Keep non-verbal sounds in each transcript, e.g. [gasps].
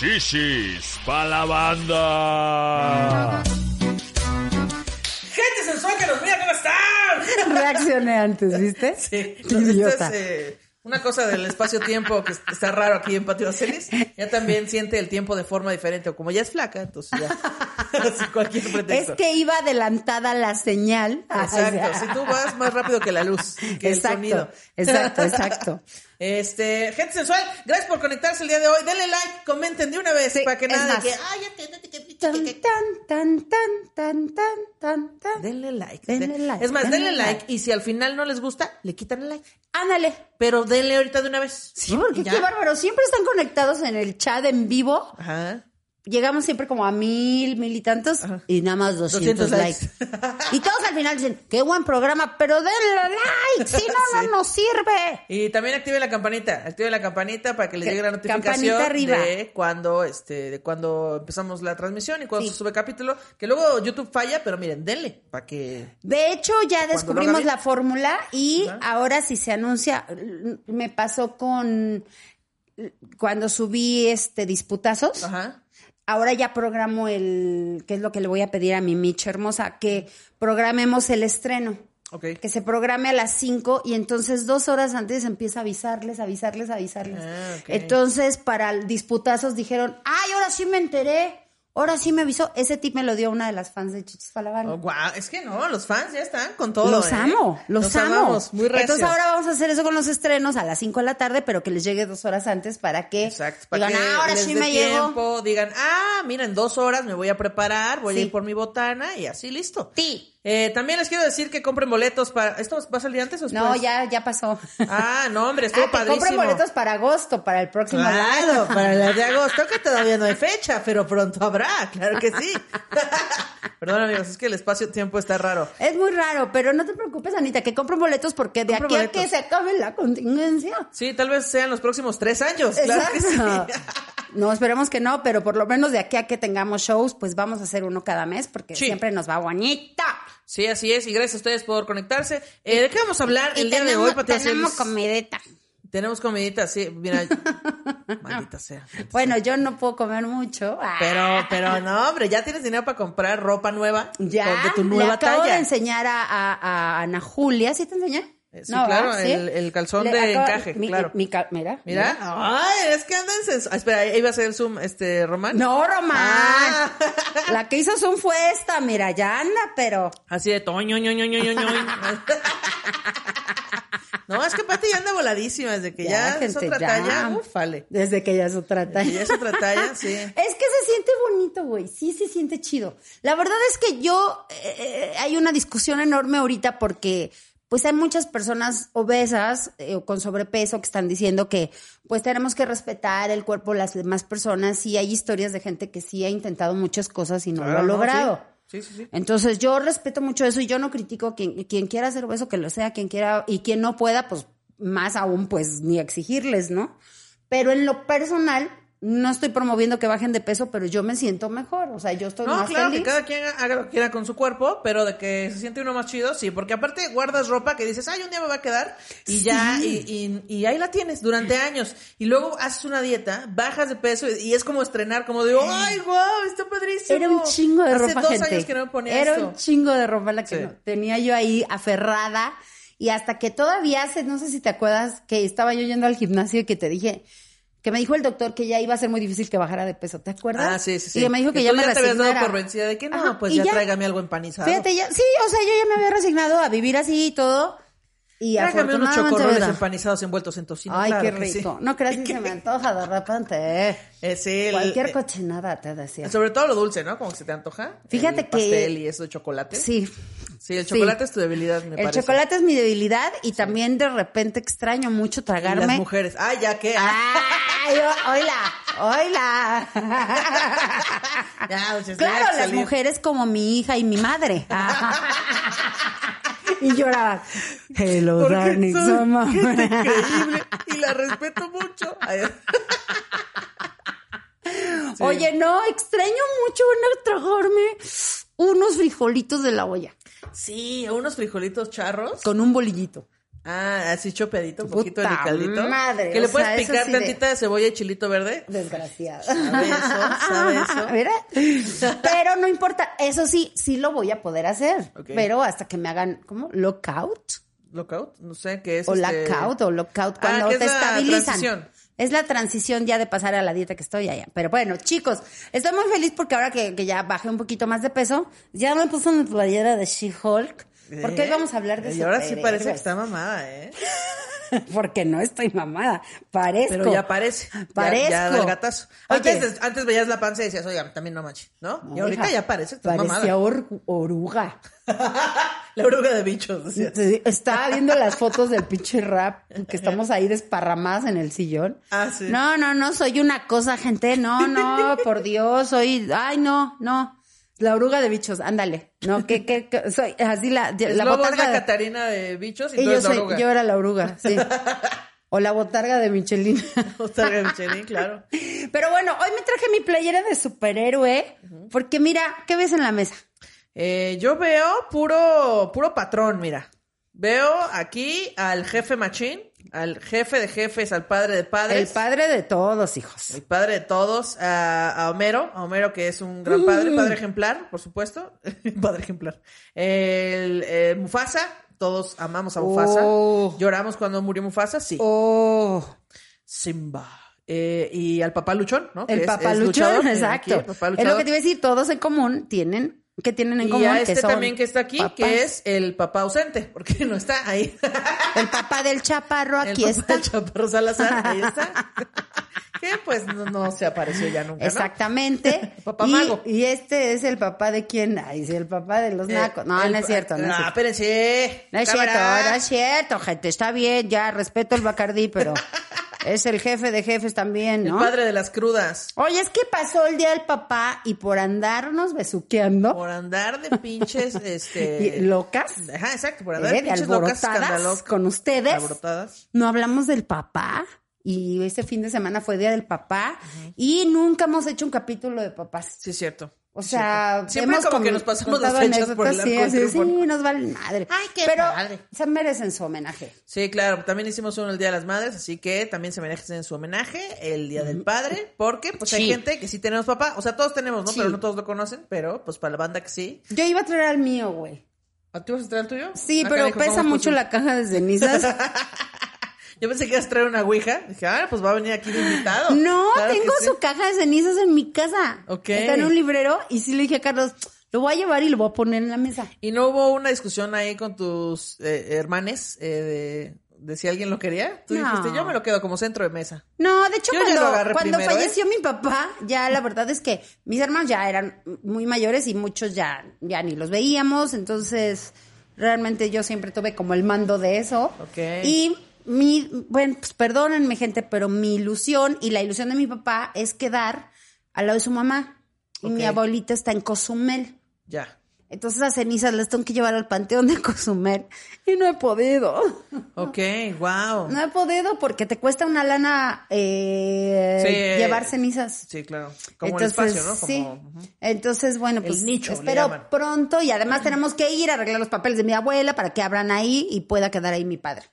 Shishis pa' la banda. Gente sensual que nos mira, ¿cómo están? [laughs] Reaccioné antes, ¿viste? [laughs] Sí, idiota. es eh, una cosa del espacio-tiempo que está raro aquí en Patio Celis. Ya también siente el tiempo de forma diferente, o como ya es flaca, entonces ya. [laughs] Sin cualquier pretexto. Es que iba adelantada la señal. Exacto, si tú vas más rápido que la luz, que exacto, el sonido. Exacto, exacto. Este, gente sensual, gracias por conectarse el día de hoy. Denle like, comenten de una vez Sí, para que nada de que, ay, te- te- Tan, tan, tan, tan, tan, tan, tan, tan. Denle like. Denle De- like, Es más, denle denle like, like. y si al final no les gusta, le quitan el like. Ándale. Pero denle ahorita de una vez. Sí, porque Ya. qué bárbaro. Siempre están conectados en el chat en vivo. Ajá. Llegamos siempre como a mil, mil y tantos. Y nada más 200, 200 likes. likes. y todos al final dicen, qué buen programa, pero denle like. Si [laughs] no, Sí. no nos sirve. Y también active la campanita, active la campanita para que les llegue la notificación de cuando este de cuando empezamos la transmisión y cuando Sí. se sube capítulo, que luego YouTube falla, pero miren, denle para que De hecho, ya descubrimos la fórmula y Ajá. ahora si se anuncia, me pasó con cuando subí este disputazos. Ajá. Ahora ya programo el, que es lo que le voy a pedir a mi Mitch hermosa, que programemos el estreno. Ok. Que se programe a las 5 y entonces dos horas antes empieza a avisarles, avisarles, avisarles. Ah. Entonces, para disputazos dijeron, ay, ahora sí me enteré, ahora sí me avisó. Ese tip me lo dio una de las fans de Chichis para la banda. Oh, guau, es que no, los fans ya están con todo. Los ¿eh? amo, los amo. amamos, muy recio. Entonces ahora vamos a hacer eso con los estrenos a las 5 de la tarde, pero que les llegue dos horas antes para que Exacto, para digan, que "Ah, ahora les sí me llegó. tiempo, digan, ah, mira, en dos horas me voy a preparar, voy Sí. a ir por mi botana y así listo. Sí. Eh, también les quiero decir que compren boletos para... ¿Esto va a salir antes o después? No, ya, ya pasó. Ah, no, hombre, estuvo [laughs] Ah, padrísimo. compren boletos para agosto, para el próximo Claro, año. [laughs] para el de agosto, que todavía no hay fecha, pero pronto habrá, claro que sí. [laughs] Perdón, amigos, es que el espacio-tiempo está raro. Es muy raro, pero no te preocupes, Anita, que compren boletos porque de Compren aquí a que se acabe la contingencia. Sí, tal vez sean los próximos tres años, claro que sí. No, esperemos que no, pero por lo menos de aquí a que tengamos shows, pues vamos a hacer uno cada mes porque Sí. siempre nos va bonita. Sí, así es, y gracias a ustedes por conectarse. Eh, ¿De qué vamos a hablar el día de hoy, Pati tenemos comidita. Tenemos comidita, sí, mira. [laughs] Maldita sea. Bueno, yo no puedo comer mucho. Ah, Pero, pero no, hombre, ya tienes dinero para comprar ropa nueva. ya De tu le nueva acabo talla. de enseñar a, a- a Ana Julia. ¿Sí te enseñé? Eh, sí, claro, el- el calzón Le de encaje, mi- claro. mi mira. Mira, ay, es que andan ah, espera, ahí va a ser el zoom, este, Román. No, Román. Ah. [laughs] La que hizo Zoom fue esta. Mira, ya anda, pero... Así de toño, ño, ño, ño, ño. [laughs] No, es que Pati ya anda voladísima desde que ya, gente, otra ya. talla. Ufale. Desde que ya es otra Que talla. ya es otra talla, sí. [laughs] Es que se siente bonito, güey. Sí, se siente chido. La verdad es que yo, eh, eh, hay una discusión enorme ahorita porque, pues hay muchas personas obesas eh, o con sobrepeso que están diciendo que, pues tenemos que respetar el cuerpo de las demás personas. Y hay historias de gente que sí ha intentado muchas cosas y no Claro, lo ha no, logrado. Sí, sí, sí. Entonces yo respeto mucho eso y yo no critico a quien, quien quiera ser obeso que lo sea, quien quiera y quien no pueda, pues más aún, pues ni exigirles, ¿no? Pero en lo personal, no estoy promoviendo que bajen de peso, pero yo me siento mejor, o sea, yo estoy No, más claro, feliz. que cada quien haga lo que quiera con su cuerpo, pero de que se siente uno más chido, sí, porque aparte guardas ropa que dices, ay, un día me va a quedar, y ya, y, y, y ahí la tienes durante años, y luego haces una dieta, bajas de peso, y, y es como estrenar, como digo, ay, wow, está padrísimo. Era un chingo de Hace ropa, dos gente. años que no me ponía Era esto. un chingo de ropa la que Sí. no- tenía yo ahí aferrada. Y hasta que todavía hace, no sé si te acuerdas, que estaba yo yendo al gimnasio y que te dije, que me dijo el doctor que ya iba a ser muy difícil que bajara de peso, ¿te acuerdas? Ah, sí, sí, sí. Y me dijo que, ya me te habías dado por vencida de que no, Ajá, pues ya, tráigame algo empanizado. Fíjate, ya, sí, o sea, yo ya me había resignado a vivir así y todo. Y Tráigame unos chocorroles empanizados envueltos en tocino. Ay, claro qué sí. rico. No creas que se me antoja de repente. Eh, sí, el- Cualquier eh, cochinada te decía. Sobre todo lo dulce, ¿no? Como que se te antoja. Fíjate el que- pastel y eso de chocolate. Sí. Sí, el Sí. chocolate es tu debilidad, me El parece. chocolate es mi debilidad y también de repente extraño mucho Y tragarme. las mujeres. Ay, ya que. Ay, oila, oila. Ya, o sea, Claro, las salir. mujeres como mi hija y mi madre. y lloraban. Hello, darling, increíble y la respeto mucho. Sí. Oye, no, extraño mucho a tragarme unos frijolitos de la olla Sí, unos frijolitos charros. con un bolillito. Ah, así chopeadito, un poquito de caldito. madre, Que le puedes sea, picar sí tantita de cebolla y chilito verde. Desgraciada. Sabe eso, sabe [laughs] eso. Mira. Pero no importa, eso sí, sí lo voy a poder hacer. Pero hasta que me hagan, ¿cómo? Lockout. Lockout, no sé qué es. O este- lockout o lockout Ah, cuando es te la estabilizan. transición. Es la transición ya de pasar a la dieta que estoy allá. Pero bueno, chicos, estoy muy feliz porque ahora que, que ya bajé un poquito más de peso, ya me puse mi playera de She-Hulk. Porque hoy ¿Eh? vamos a hablar de Y ahora sí parece que está mamada, ¿eh? [laughs] Porque no estoy mamada. Parezco. Pero ya parece. Ya- Parezco. Ya, da el gatazo. Oye. Antes, antes veías la panza y decías, oiga, también no manches, ¿no? y ahorita hija, ya parece estás Parecía mamada. or- oruga. [laughs] La oruga de bichos. Sí, Estaba viendo las fotos del pinche rap que estamos ahí desparramadas en el sillón. Ah, sí. No, no, no, soy una cosa, gente. No, no, por Dios, soy. Ay, no, no. La oruga de bichos, ándale. No, que, que, que- soy así la, la es botarga. la de- Catarina de bichos y, y tú yo eres la soy, oruga. yo era la oruga, sí. [laughs] O la botarga de Michelin. [laughs] Otarga de Michelin, claro. Pero bueno, hoy me traje mi playera de superhéroe. Porque mira, ¿qué ves en la mesa? Eh, yo veo puro, puro patrón, mira. Veo aquí al jefe machín, al jefe de jefes, al padre de padres. El padre de todos, hijos. El padre de todos, a, a Homero, a Homero que es un gran padre, padre ejemplar, por supuesto, [laughs] padre ejemplar. El, eh, Mufasa, todos amamos a Mufasa. Oh. Lloramos cuando murió Mufasa, sí. Oh. Simba. Eh, y al papá luchón, ¿no? El papá es luchón, luchador, exacto. aquí, el papá es lo que te iba a decir, todos en común tienen, que tienen en Y común a que este son también que está aquí, papás. que es el papá ausente, porque no está ahí. el papá del chaparro El aquí papá está. del Chaparro Salazar, ahí está. que pues no, no se apareció ya nunca, ¿no? Exactamente. Papá y, mago. y este es el papá de quién? Ay, sí, el papá de los Eh, nacos. No, el no es cierto, no es Ah, cierto. espérense. No es cierto, no es cierto, gente. Está bien, ya respeto el Bacardí, pero [laughs] es el jefe de jefes también, El ¿no? padre de las crudas. Oye, es que pasó el día del papá y por andarnos besuqueando Por andar de pinches, [laughs] este... locas, Ajá, exacto, por andar eh, de pinches locas escandalosas. con ustedes. Alborotadas. no hablamos del papá y este fin de semana fue día del papá y nunca hemos hecho un capítulo de papás. Sí, es cierto. O sea, Siempre hemos como que nos pasamos las fechas por el sí, arco del así, triunfo. sí, nos vale madre. Ay, qué Pero padre. se merecen su homenaje. Sí, claro, también hicimos uno el Día de las Madres, así que también se merecen su homenaje el Día del Padre, porque pues hay Sí. gente que sí tenemos papá, o sea, todos tenemos, ¿no? Sí. Pero no todos lo conocen, pero pues para la banda que sí. Yo iba a traer al mío, güey. ¿A ti vas a traer el tuyo? Sí, Ah, pero canijo, pesa ¿cómo es mucho posible? la caja de cenizas. [laughs] Yo pensé que ibas a traer una ouija. Dije, ah, pues va a venir aquí de invitado. [laughs] No, Claro tengo sí. su caja de cenizas en mi casa. Ok. Está en un librero y sí le dije a Carlos, lo voy a llevar y lo voy a poner en la mesa. ¿Y no hubo una discusión ahí con tus eh, hermanes eh, de, de si alguien lo quería? Tú No. dijiste, yo me lo quedo como centro de mesa. No, de hecho, Yo cuando, cuando primero, ¿eh? falleció mi papá, ya la verdad es que mis hermanos ya eran muy mayores y muchos ya, ya ni los veíamos, entonces realmente yo siempre tuve como el mando de eso. Ok. Y mi, bueno, pues perdónenme gente, pero mi ilusión y la ilusión de mi papá es quedar al lado de su mamá. Y mi abuelita está en Cozumel. Ya. Entonces las cenizas las tengo que llevar al panteón de Cozumel y no he podido. Ok, [laughs] wow. No he podido porque te cuesta una lana eh, Sí, llevar cenizas. Sí, claro. Como Entonces, el espacio, ¿no? Como, sí. Entonces, bueno, El pues nicho, espero pronto y además tenemos que ir a arreglar los papeles de mi abuela para que abran ahí y pueda quedar ahí mi padre.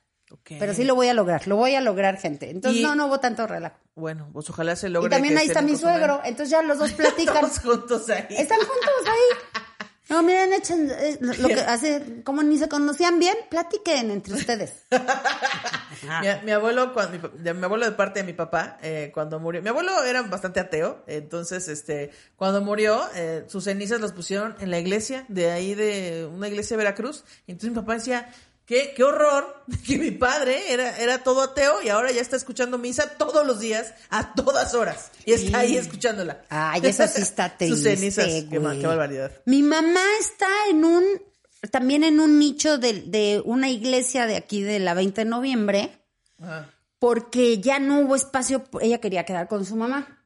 Pero sí lo voy a lograr, lo voy a lograr, gente. Entonces, Y- no, no hubo tanto relajo. Bueno, pues ojalá se Y logre. también que ahí está mi suegro, entonces ya los dos [laughs] platican. Todos juntos ahí. Están juntos ahí. [laughs] No, miren, echen eh, lo que hace, como ni se conocían bien, platiquen entre ustedes. [laughs] Mi, mi abuelo, cuando, mi, abuelo de parte de mi papá, eh, cuando murió, mi abuelo era bastante ateo, entonces, este, cuando murió, eh, sus cenizas las pusieron en la iglesia, de ahí de una iglesia de Veracruz, y entonces mi papá decía, qué, qué horror, [laughs] que mi padre era, era todo ateo y ahora ya está escuchando misa todos los días, a todas horas, y está ahí escuchándola. Ay, eso sí está [laughs] Sus triste, cenizas, qué, barbaridad. Mi mamá está en un, también en un nicho de, de una iglesia de aquí de la 20 de noviembre, Ajá. porque ya no hubo espacio, ella quería quedar con su mamá.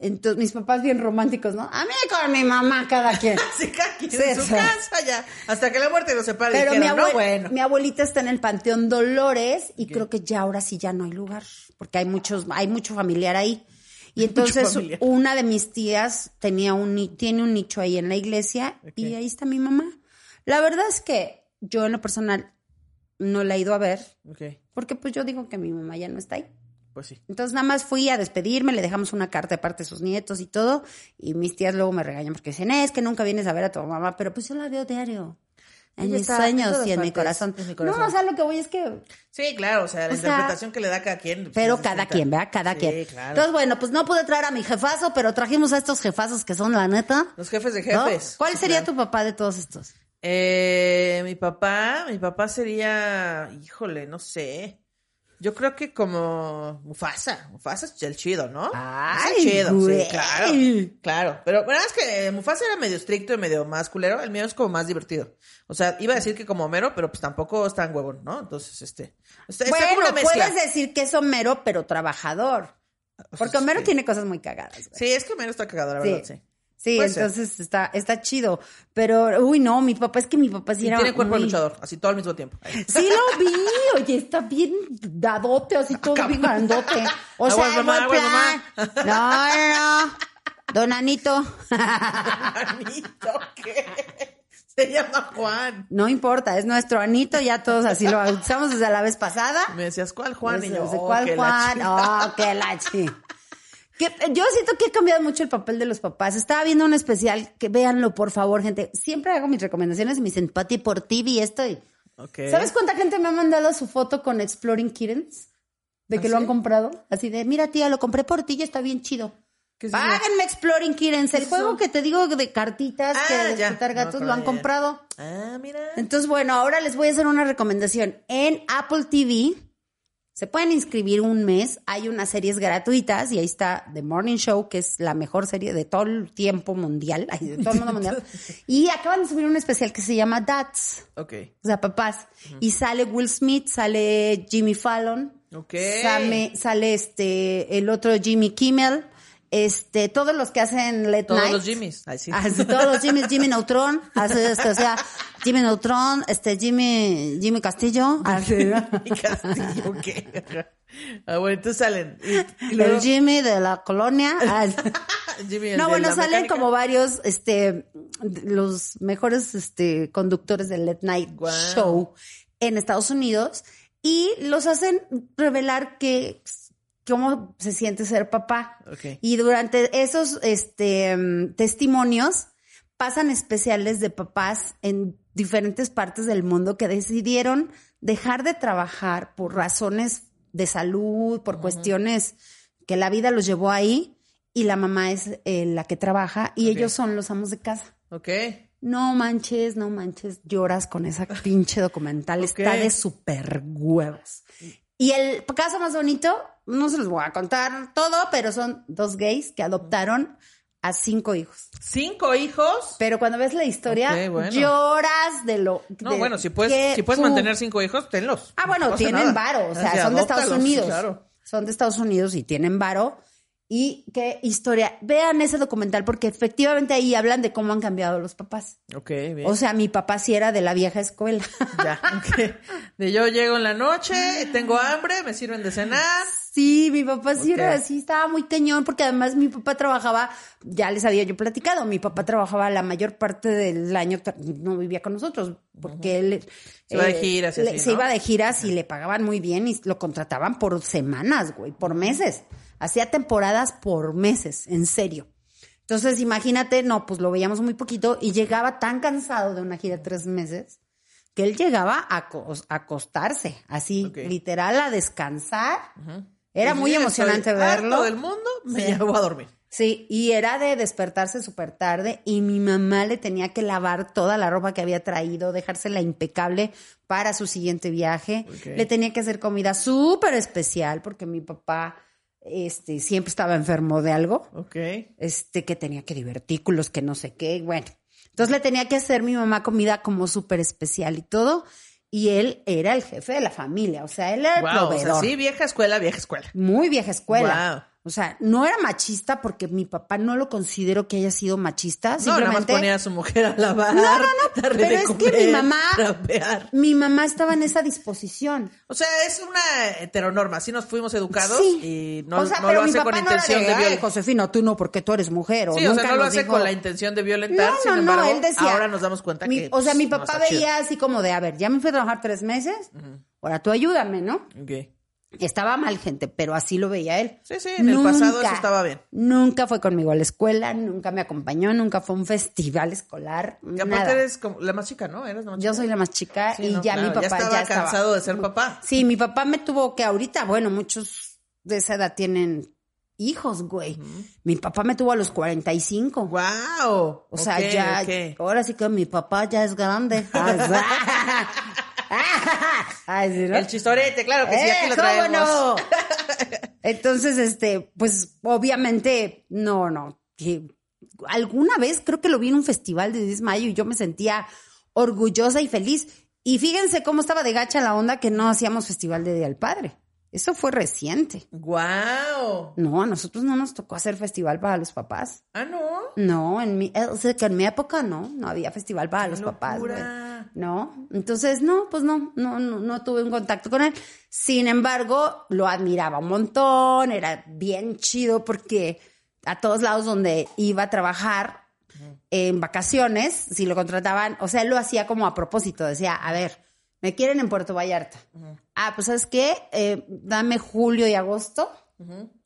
Entonces, mis papás bien románticos, ¿no? A mí con mi mamá, cada quien. [laughs] Sí, cada quien en su casa ya. Hasta que la muerte los separe. Pero mi, dijeron, abue- no, bueno. mi abuelita está en el Panteón Dolores y creo que ya ahora sí ya no hay lugar, porque hay muchos, hay mucho familiar ahí. Y [laughs] entonces una de mis tías tenía un, tiene un nicho ahí en la iglesia y ahí está mi mamá. La verdad es que yo en lo personal no la he ido a ver, porque pues yo digo que mi mamá ya no está ahí. Pues sí. Entonces nada más fui a despedirme, le dejamos una carta de parte de sus nietos y todo, y mis tías luego me regañan porque dicen, es que nunca vienes a ver a tu mamá, pero pues yo la veo diario. En mis en sueños y en mi corazón. en mi corazón. No, o sea, lo que voy es que Sí, claro, o sea, la O sea, interpretación que le da cada quien. pues, pero cada quien, ¿verdad? Cada Sí, quien. claro. Entonces, bueno, pues no pude traer a mi jefazo, pero trajimos a estos jefazos que son la neta. Los jefes de ¿no? jefes. ¿Cuál Sí, sería claro. tu papá de todos estos? Eh, mi papá, mi papá sería, híjole, no sé. Yo creo que como Mufasa. Mufasa es el chido, ¿no? Ay, es el chido, güey. sí, claro. Claro. Pero bueno, es que Mufasa era medio estricto y medio más culero. El mío es como más divertido. O sea, iba a decir que como Homero, pero pues tampoco es tan huevón, ¿no? Entonces, este. Está, está como Bueno, una mezcla. puedes decir que es Homero, pero trabajador. Porque Homero Sí. tiene cosas muy cagadas. güey. Sí, es que Homero está cagado, la verdad, sí. Sí, Puede ser. entonces está, está chido. Pero, uy, no, mi papá, es que mi papá sí Y era tiene cuerpo de luchador, así todo al mismo tiempo. Ahí. Sí lo vi, oye, está bien dadote, así todo bien grandote. O Aguas, sea, mamá, buen aguas, plan. No, no. Don Anito. Anito, ¿qué? Se llama Juan. No importa, es nuestro Anito, ya todos así lo usamos desde la vez pasada. Me decías, ¿cuál Juan? Y yo, desde oh, ¿Cuál que Juan? Oh, qué la chi- Que- Yo siento que ha cambiado mucho el papel de los papás. Estaba viendo un especial, que véanlo, por favor, gente. Siempre hago mis recomendaciones y dicen, Pati, por TV y esto. y- Ok. ¿Sabes cuánta gente me ha mandado su foto con Exploring Kittens? De que ¿Ah, lo han comprado. Así de, mira tía, lo compré por ti y está bien chido. Páguenme Exploring Kittens, el juego que te digo de cartitas Ah, que No, gatos lo han comprado. Ah, mira. Entonces, bueno, ahora les voy a hacer una recomendación. En Apple TV se pueden inscribir un mes. Hay unas series gratuitas y ahí está The Morning Show, que es la mejor serie de todo el tiempo mundial, de todo el mundo mundial. [laughs] Y acaban de subir un especial que se llama Dads, Ok. o sea, papás. Y sale Will Smith, sale Jimmy Fallon, Ok. sale, sale este el otro Jimmy Kimmel, este todos los que hacen Late Todos Night. los Jimmys. Ay, sí. Así, todos los Jimmy, Jimmy Neutron, así, este, o sea, Jimmy Neutron, este, Jimmy, Jimmy Castillo, [laughs] así, Y Castillo, ¿qué? Ah, bueno, entonces salen. Y, y luego, el Jimmy de la colonia. así. [laughs] Jimmy, No, bueno, salen mecánica. como varios, este, los mejores, este, conductores del Late Night. Show en Estados Unidos y los hacen revelar que cómo se siente ser papá. Y durante esos este, mm, testimonios pasan especiales de papás en diferentes partes del mundo que decidieron dejar de trabajar por razones de salud, por cuestiones que la vida los llevó ahí y la mamá es eh, la que trabaja y ellos son los amos de casa. Ok. No manches, no manches, lloras con esa pinche documental, está de super huevos. Y el caso más bonito, no se los voy a contar todo, pero son dos gays que adoptaron a cinco hijos. Cinco hijos. Pero cuando ves la historia, bueno. lloras de lo. No, de bueno, si puedes, si puedes mantener cinco hijos, tenlos. Ah, bueno, No tienen nada. varo, o sea, Así, son de Estados Unidos. Claro. Son de Estados Unidos y tienen varo. Y qué historia. Vean ese documental porque efectivamente ahí hablan de cómo han cambiado los papás. Ok, bien. O sea, mi papá sí era de la vieja escuela. [laughs] ya. De yo llego en la noche, tengo hambre, me sirven de cenar. Sí, mi papá sí era así, estaba muy cañón, porque además mi papá trabajaba, ya les había yo platicado, mi papá trabajaba la mayor parte del año, no vivía con nosotros, porque él... eh, Se iba de giras y le- Se iba de giras y le pagaban muy bien y lo contrataban por semanas, güey, por meses. Hacía temporadas por meses, en serio. Entonces, imagínate, no, pues lo veíamos muy poquito y llegaba tan cansado de una gira de tres meses que él llegaba a, acos- a acostarse, así, literal, a descansar. Era muy emocionante verlo. harto del mundo, me Sí. llevo a dormir. Sí, y era de despertarse súper tarde y mi mamá le tenía que lavar toda la ropa que había traído, dejársela impecable para su siguiente viaje. Le tenía que hacer comida súper especial porque mi papá este, siempre estaba enfermo de algo, Ok. este, que tenía que divertículos, que no sé qué, bueno. Entonces le tenía que hacer mi mamá comida como súper especial y todo. y él era el jefe de la familia, o sea, él era el o proveedor. sea, sí, vieja escuela, vieja escuela. Muy vieja escuela. Wow. O sea, no era machista porque mi papá no lo considero que haya sido machista. No, nada más Simplemente ponía a su mujer a lavar. No, no, no, [laughs] pero de es que mi mamá- mi mamá estaba en esa disposición. O sea, es una heteronorma. Así nos fuimos educados Sí. y no, o sea, no pero lo mi hace papá con no era intención de, "Ay, violentar. Josefina, tú no, porque tú eres mujer. O Sí, o sea, no lo hace dijo- con la intención de violentar. No, sin no, embargo, no, él decía. ahora nos damos cuenta mi- que. O sea, mi pues, no papá chido. veía así como de, a ver, ya me fui a trabajar tres meses, ahora tú ayúdame, ¿no? Ok. Estaba mal, gente, pero así lo veía él. Sí, sí, en el pasado eso estaba bien. Nunca fue conmigo a la escuela, nunca me acompañó, nunca fue a un festival escolar. Y aparte nada. eres como la más chica, ¿no? Eres la más Yo soy la más chica Sí, y no, ya claro, mi papá ya estaba ya estaba cansado de ser papá. Sí, mi papá me tuvo que ahorita, bueno, muchos de esa edad tienen hijos, güey. Mi papá me tuvo a los 45. ¡Wow! O sea, ya, ahora sí que mi papá ya es grande. [laughs] [laughs] Ay, sí, ¿no? El chistorete, claro que sí, aquí ¡Eh, lo cómo traemos. no! [laughs] Entonces, este, pues obviamente, no, no. que alguna vez creo que lo vi en un festival de 10 de mayo y yo me sentía orgullosa y feliz. Y fíjense cómo estaba de gacha la onda que no hacíamos festival de Día del Padre. Eso fue reciente. ¡Wow! No, a nosotros no nos tocó hacer festival para los papás. Ah, no. No, en mi, o sea, que en mi época no, no había festival para los locura! papás. No, entonces no, pues no, no, no, no tuve un contacto con él. Sin embargo, lo admiraba un montón, era bien chido porque a todos lados donde iba a trabajar en vacaciones, si lo contrataban, o sea, él lo hacía como a propósito, decía, a ver, me quieren en Puerto Vallarta. Ah, pues ¿sabes qué? Eh, dame julio y agosto,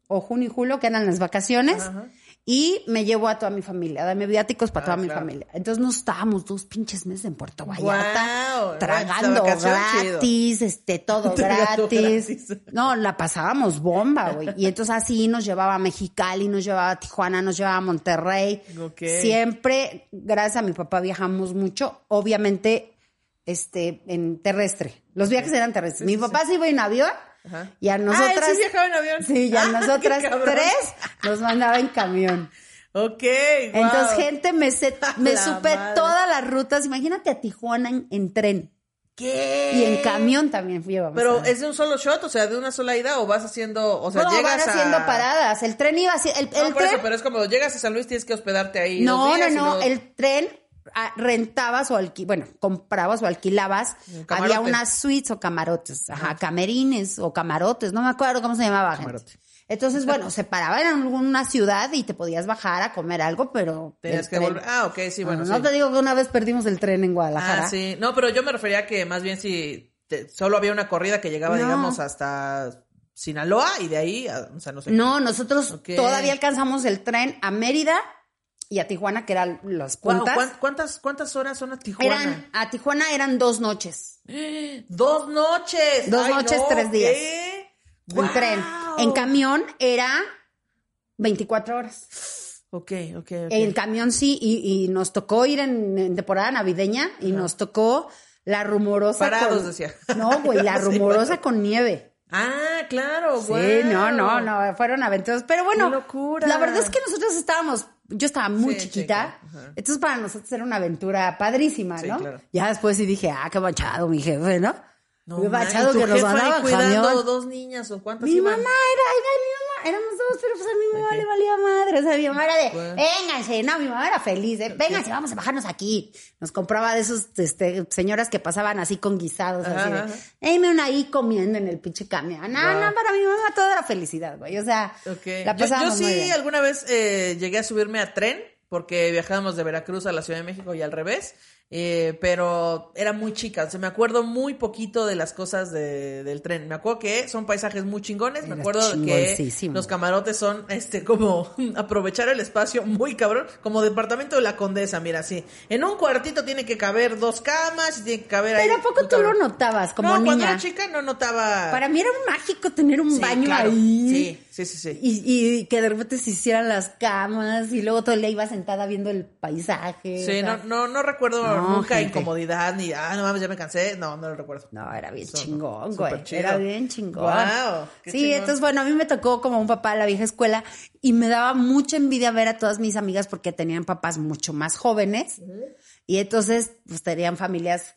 o junio y julio, que eran las vacaciones, y me llevo a toda mi familia, dame viáticos para Ah, toda mi familia. Entonces nos estábamos dos pinches meses en Puerto Vallarta, tragando chido. gratis, este, [laughs] todo gratis. gratis. No, la pasábamos bomba, güey. Y entonces así nos llevaba a Mexicali, nos llevaba a Tijuana, nos llevaba a Monterrey. Siempre, gracias a mi papá, viajamos mucho. Obviamente, este, en terrestre. Los viajes eran terrestres. mi papá se iba en avión Ajá. y a nosotras. Ah, ¿él sí viajaba en avión? Sí, y a [laughs] Ah, nosotras tres nos mandaba en camión. Ok. Entonces, gente, me, sé- [laughs] me La supe madre. todas las rutas. Imagínate a Tijuana en, en tren. ¿Qué? Y en camión también fui Pero es de un solo shot, o sea, de una sola ida o vas haciendo, o sea, no, llegas van a... haciendo paradas. El tren iba así. El, No, el por tren. eso, pero es como llegas a San Luis tienes que hospedarte ahí. no, dos no, días no. El tren ah, rentabas o alqui, bueno, comprabas o alquilabas. Había unas suites o camarotes, ajá, camerines o camarotes, no me acuerdo cómo se llamaba. gente. Entonces, bueno, [laughs] se paraba en alguna ciudad y te podías bajar a comer algo, pero. Tenías que volver. Ah, ok, sí, bueno, no sí. te digo que una vez perdimos el tren en Guadalajara. Ah, sí. No, pero yo me refería a que más bien si te- solo había una corrida que llegaba, No. digamos, hasta Sinaloa y de ahí, a- o sea, no sé. No, nosotros todavía alcanzamos el tren a Mérida y a Tijuana, que eran las puntas. ¿cuán- ¿cuántas, ¿Cuántas horas son a Tijuana? Eran, a Tijuana eran dos noches [gasps] Dos noches. Dos Ay, noches, no, tres días. ¿qué? en tren. En camión era 24 horas. Ok, ok, ok. En camión sí, y, y nos tocó ir en, en temporada navideña y nos tocó la rumorosa. Parados, con- decía. [laughs] No, güey, la [laughs] Sí, rumorosa con nieve. Ah, claro, Sí, guau. no, no, no, fueron aventuras. Pero bueno, ¡Qué locura! la verdad es que nosotros estábamos, yo estaba muy Sí, sí, chiquita, claro. Entonces para nosotros era una aventura padrísima, Sí, ¿no? claro. Ya después sí dije, ah, qué manchado mi jefe, ¿no? No, Qué man, manchado ¿y tu que nos mandaba cuidando camión. dos niñas o cuántas Mi iban? mamá era, era mi mamá, éramos dos, pero pues a mi mamá Ok. le valía madre. O sea, mi mamá era de, vénganse, no, mi mamá era feliz, de, vénganse, vamos a bajarnos aquí. Nos compraba de esos este, señoras que pasaban así con guisados, Ajá, así de, ajá. "Deme una ahí comiendo en el pinche camión. No, Wow. no, para mi mamá todo era felicidad, güey. O sea, la Yo- yo, pasábamos muy sí bien. alguna vez eh, llegué a subirme a tren porque viajábamos de Veracruz a la Ciudad de México y al revés. Eh, pero era muy chica, o sea, me acuerdo muy poquito de las cosas de- del tren. Me acuerdo que son paisajes muy chingones, me acuerdo que los camarotes son este como [laughs] aprovechar el espacio muy cabrón, como departamento de la condesa, mira, así. En un cuartito tiene que caber dos camas y tiene que caber ahí. Pero ¿a poco tú lo notabas como no, cuando niña? era chica no notaba. Para mí era mágico tener un Sí, baño claro. ahí. Sí, sí, sí, sí. Y, y que de repente se hicieran las camas y luego todo el día iba sentada viendo el paisaje. Sí, o sea, no, no, no recuerdo No, nunca gente. incomodidad ni, ah, no mames, ya me cansé. No, no lo recuerdo. No, era bien So- chingón, güey. Era bien chingón. Qué sí, chingón. entonces, bueno, a mí me tocó como un papá de la vieja escuela y me daba mucha envidia ver a todas mis amigas porque tenían papás mucho más jóvenes y entonces, pues tenían familias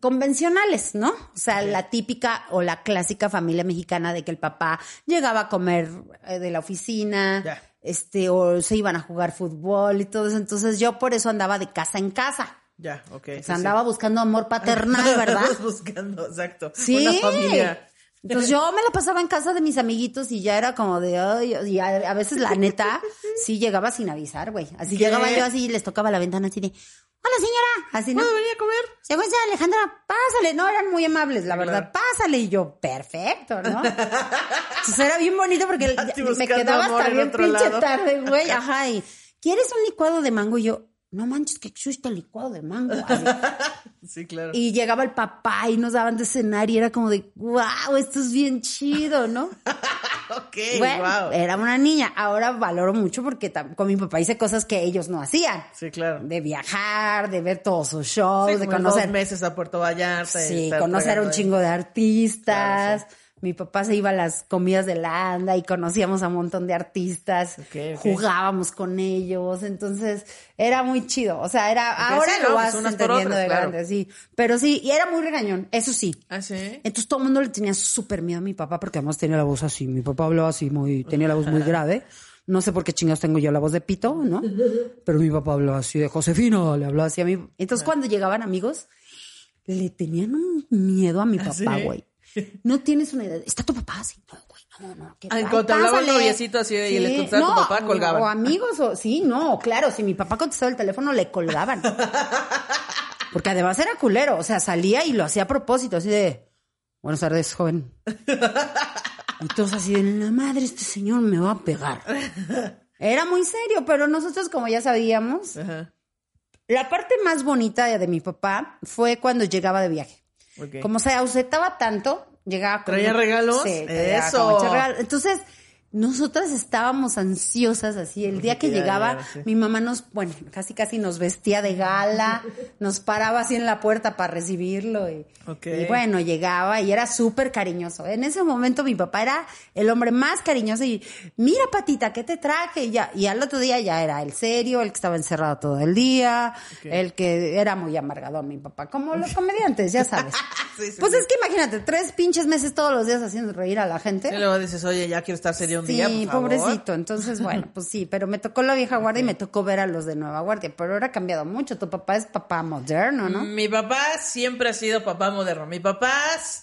convencionales, ¿no? O sea, la típica o la clásica familia mexicana de que el papá llegaba a comer eh, de la oficina, Ya. Este, o se iban a jugar fútbol y todo eso. Entonces yo por eso andaba de casa en casa. Ya, ok. O sea, andaba buscando amor paternal, [laughs] ¿verdad? buscando, exacto. Sí. Una familia. Entonces yo me la pasaba en casa de mis amiguitos y ya era como de, ay, y a, a veces la neta [laughs] sí llegaba sin avisar, güey. Así ¿Qué? llegaba yo así y les tocaba la ventana así de, hola señora, así no. ¿Puedo venir a comer? Según sea Alejandra, pásale, no, eran muy amables, la verdad, pásale. Y yo, perfecto, ¿no? Entonces era bien bonito porque [laughs] me quedaba hasta en bien pinche lado. tarde, güey. [laughs] Ajá, y ¿quieres un licuado de mango? Y yo, no manches, que existe el licuado de mango. [laughs] Sí, claro. Y llegaba el papá y nos daban de cenar y era como de, wow, esto es bien chido, ¿no? [laughs] ok, bueno, wow. era una niña. Ahora valoro mucho porque con mi papá hice cosas que ellos no hacían. Sí, claro. De viajar, de ver todos sus shows, Sí, de conocer dos meses a Puerto Vallarta. Sí, conocer a un chingo de artistas. Claro, Mi papá se iba a las comidas de la ANDA y conocíamos a un montón de artistas. Jugábamos con ellos. Entonces, era muy chido. O sea, era, ahora sí, lo vas pues por entendiendo otras, de claro. grande, sí. Pero sí, y era muy regañón, eso sí. Ah, sí. Entonces todo el mundo le tenía súper miedo a mi papá porque además tenía la voz así. Mi papá hablaba así muy, tenía la voz muy [laughs] grave. No sé por qué chingados tengo yo la voz de pito, ¿no? Pero mi papá hablaba así de Josefina, le hablaba así a mí. Entonces cuando llegaban amigos, le tenían un miedo a mi papá, ¿sí? No tienes una idea. ¿Está tu papá? Sí, no, güey, no, no. ¿qué en cuanto hablaba el Pásale. noviecito así y le contestaba a tu no, papá, colgaban. O amigos, o sí, no, claro, si mi papá contestaba el teléfono, le colgaban. [laughs] Porque además era culero, o sea, salía y lo hacía a propósito, así de, buenas tardes, joven. Y todos así de, la madre, este señor me va a pegar. Era muy serio, pero nosotros, como ya sabíamos, Ajá. la parte más bonita de mi papá fue cuando llegaba de viaje. Como se ausentaba tanto, llegaba con... ¿Traía regalos? Sí, Eso. regalos. Entonces, nosotras estábamos ansiosas así. El día que llegaba, mi mamá nos, bueno, casi casi nos vestía de gala, [laughs] nos paraba así en la puerta para recibirlo. Y, bueno, llegaba y era súper cariñoso. En ese momento mi papá era el hombre más cariñoso y, mira patita, ¿qué te traje? Y, ya, y al otro día ya era el serio, el que estaba encerrado todo el día, el que era muy amargador mi papá, como los [laughs] comediantes, ya sabes. [laughs] Sí, sí, pues sí. es que imagínate, tres pinches meses todos los días haciendo reír a la gente. Y luego dices, oye, ya quiero estar serio un Sí, día, favor. pobrecito. Entonces, bueno, pues sí, pero me tocó la vieja guardia y me tocó ver a los de nueva guardia. Pero ahora ha cambiado mucho. Tu papá es papá moderno, ¿no? Mi papá siempre ha sido papá moderno. Mi papá,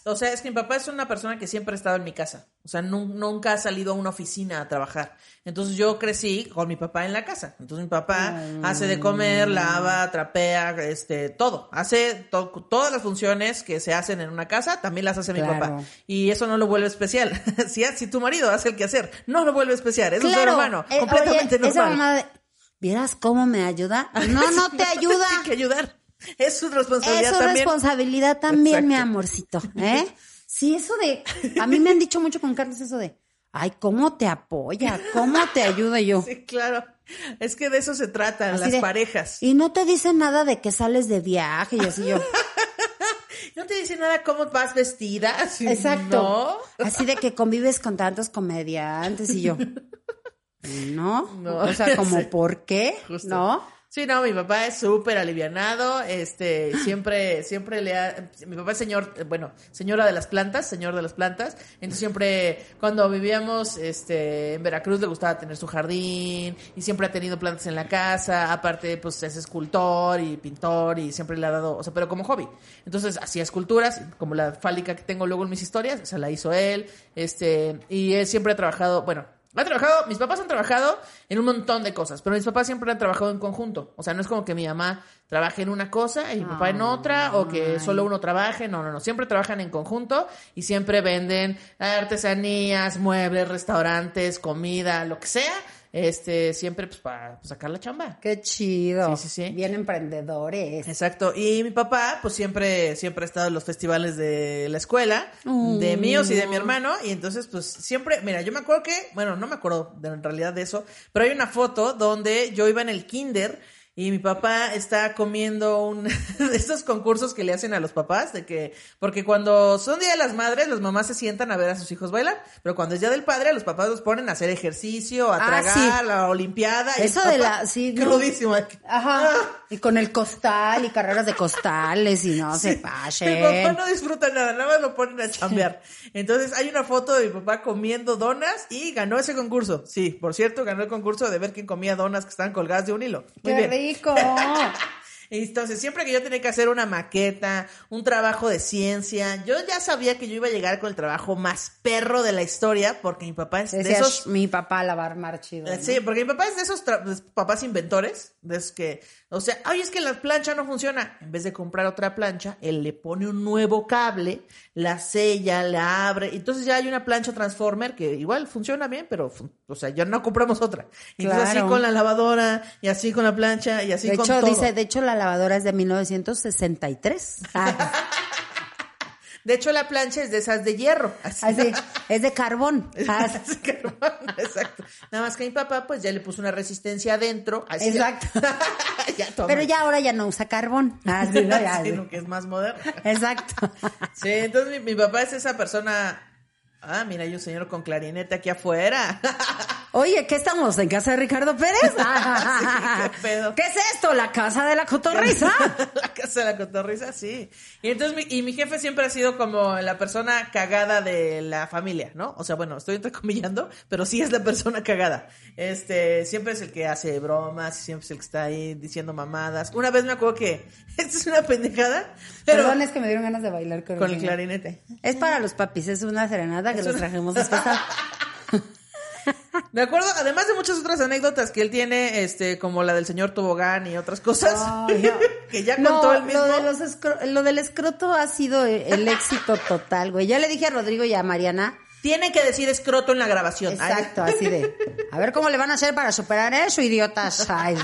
o sea, es que mi papá es una persona que siempre ha estado en mi casa. O sea, nun- nunca ha salido a una oficina a trabajar. Entonces yo crecí con mi papá en la casa. Entonces mi papá hace de comer, lava, trapea, este, todo. Hace to- todas las funciones que se hacen en una casa, también las hace mi Claro. papá. Y eso no lo vuelve especial. [laughs] si, si tu marido hace el quehacer, no lo vuelve especial. Es un ser humano, eh, completamente oye, esa normal. mamá de, ¿vieras cómo me ayuda? No, no te [laughs] ayuda. Tiene que ayudar. Es su responsabilidad Es su también. responsabilidad también, mi amorcito. ¿eh? [laughs] Sí, eso de. A mí me han dicho mucho con Carlos eso de. Ay, ¿cómo te apoya? ¿Cómo te ayuda yo? [laughs] Sí, claro. Es que de eso se tratan Así las de, parejas. Y no te dice nada de que sales de viaje y así yo. [laughs] No te dice nada cómo vas vestida. [laughs] Así, Exacto. ¿no? Así de que convives con tantos comediantes y yo. No, No, o sea, como. ¿por qué? Justo. ¿No? Sí, no, mi papá es súper alivianado, este, siempre, siempre le ha, mi papá es señor, bueno, señora de las plantas, señor de las plantas, entonces siempre, cuando vivíamos, este, en Veracruz le gustaba tener su jardín, y siempre ha tenido plantas en la casa, aparte, pues es escultor y pintor, y siempre le ha dado, o sea, pero como hobby, entonces hacía esculturas, como la fálica que tengo luego en mis historias, o sea, la hizo él, este, y él siempre ha trabajado, bueno, ha trabajado, mis papás han trabajado en un montón de cosas, pero mis papás siempre han trabajado en conjunto. O sea, no es como que mi mamá trabaje en una cosa y mi papá en otra, o que solo uno trabaje. No, no, no. Siempre trabajan en conjunto y siempre venden artesanías, muebles, restaurantes, comida, lo que sea. Este, siempre pues para sacar la chamba. Qué chido. Sí, sí, sí. Bien emprendedores. Exacto. Y mi papá, pues siempre, siempre ha estado en los festivales de la escuela, de míos y de mi hermano. Y entonces, pues siempre, mira, yo me acuerdo que, bueno, no me acuerdo de, en realidad de eso, pero hay una foto donde yo iba en el kinder y mi papá está comiendo un [laughs] de estos concursos que le hacen a los papás, de que, porque cuando son Día de las Madres, las mamás se sientan a ver a sus hijos bailar, pero cuando es Día del Padre, los papás los ponen a hacer ejercicio, a Ah, tragar, sí. la olimpiada. y Eso de la- sí, no. Crudísimo. Ajá. Y con el costal y carreras de costales y no [laughs] se Mi papá no disfruta nada, nada más lo ponen a chambear. Entonces hay una foto de mi papá comiendo donas y ganó ese concurso. Sí, por cierto, ganó el concurso de ver quién comía donas que estaban colgadas de un hilo. Muy ¡Qué bien. rico! rico. Entonces, siempre que yo tenía que hacer una maqueta, un trabajo de ciencia, yo ya sabía que yo iba a llegar con el trabajo más perro de la historia, porque mi papá es de esos... mi papá chido. ¿no? Sí, porque mi papá es de esos tra- papás inventores, de esos que, o sea, ay, es que la plancha no funciona. En vez de comprar otra plancha, él le pone un nuevo cable, la sella, la abre. Entonces ya hay una plancha transformer que igual funciona bien, pero, o sea, ya no compramos otra. Entonces así Claro. con la lavadora, y así con la plancha, y así de con hecho, todo. dice, de hecho, la lavadora es de 1963. Ah, De hecho, la plancha es de esas de hierro. Así. así, es de carbón. [laughs] Ah, Es carbón, Exacto. Nada más que mi papá, pues ya le puso una resistencia adentro. Así Exacto. [laughs] ya. Pero ya ahora ya no usa carbón. Ah, sí, [laughs] no, ya, que es más moderno. Exacto. Sí, entonces mi, mi papá es esa persona. Ah, mira, hay un señor con clarinete aquí afuera. [laughs] Oye, ¿qué estamos? ¿En casa de Ricardo Pérez? [laughs] qué pedo. ¿Qué es esto? ¿La casa de la cotorriza? [laughs] la casa de la cotorriza, sí. Y entonces mi, y mi jefe siempre ha sido como la persona cagada de la familia, ¿no? O sea, bueno, estoy entrecomillando, pero sí es la persona cagada. Este, siempre es el que hace bromas, siempre es el que está ahí diciendo mamadas. Una vez me acuerdo que, esta es una pendejada, pero Perdón, es que me dieron ganas de bailar con, con el clarinete. Es para los papis, es una serenata que los trajimos después. [laughs] Me acuerdo, además de muchas otras anécdotas que él tiene, este, como la del señor Tobogán y otras cosas, no. [laughs] que ya No, contó él mismo. Lo, de los escro- lo del escroto ha sido el, el éxito total, güey. Ya le dije a Rodrigo y a Mariana. Tiene que decir escroto en la grabación. Ay, Exacto, así de. A ver cómo le van a hacer para superar eso, idiotas. Ay,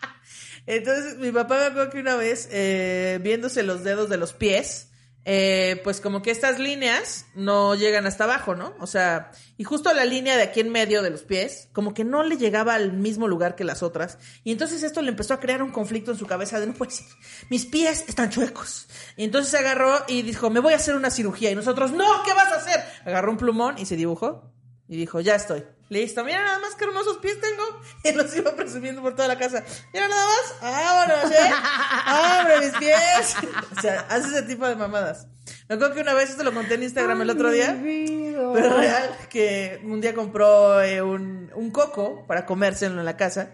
[laughs] Entonces, mi papá me acuerdo que una vez, eh, viéndose los dedos de los pies, eh, pues como que estas líneas no llegan hasta abajo, ¿no? O sea, y justo la línea de aquí en medio de los pies, como que no le llegaba al mismo lugar que las otras. Y entonces esto le empezó a crear un conflicto en su cabeza de no puede ser, mis pies están chuecos. Y entonces se agarró y dijo, me voy a hacer una cirugía. Y nosotros, no, ¿qué vas a hacer? Agarró un plumón y se dibujó. Y dijo, ya estoy. Listo, mira nada más que hermosos pies tengo. [laughs] Y los iba presumiendo por toda la casa. Mira nada más. Vámonos, ¿eh? ¡Abre mis pies! [laughs] O sea, hace ese tipo de mamadas. Me acuerdo que una vez, esto lo conté en Instagram el otro día. Pero real, que un día compró eh, un, un coco para comérselo en la casa.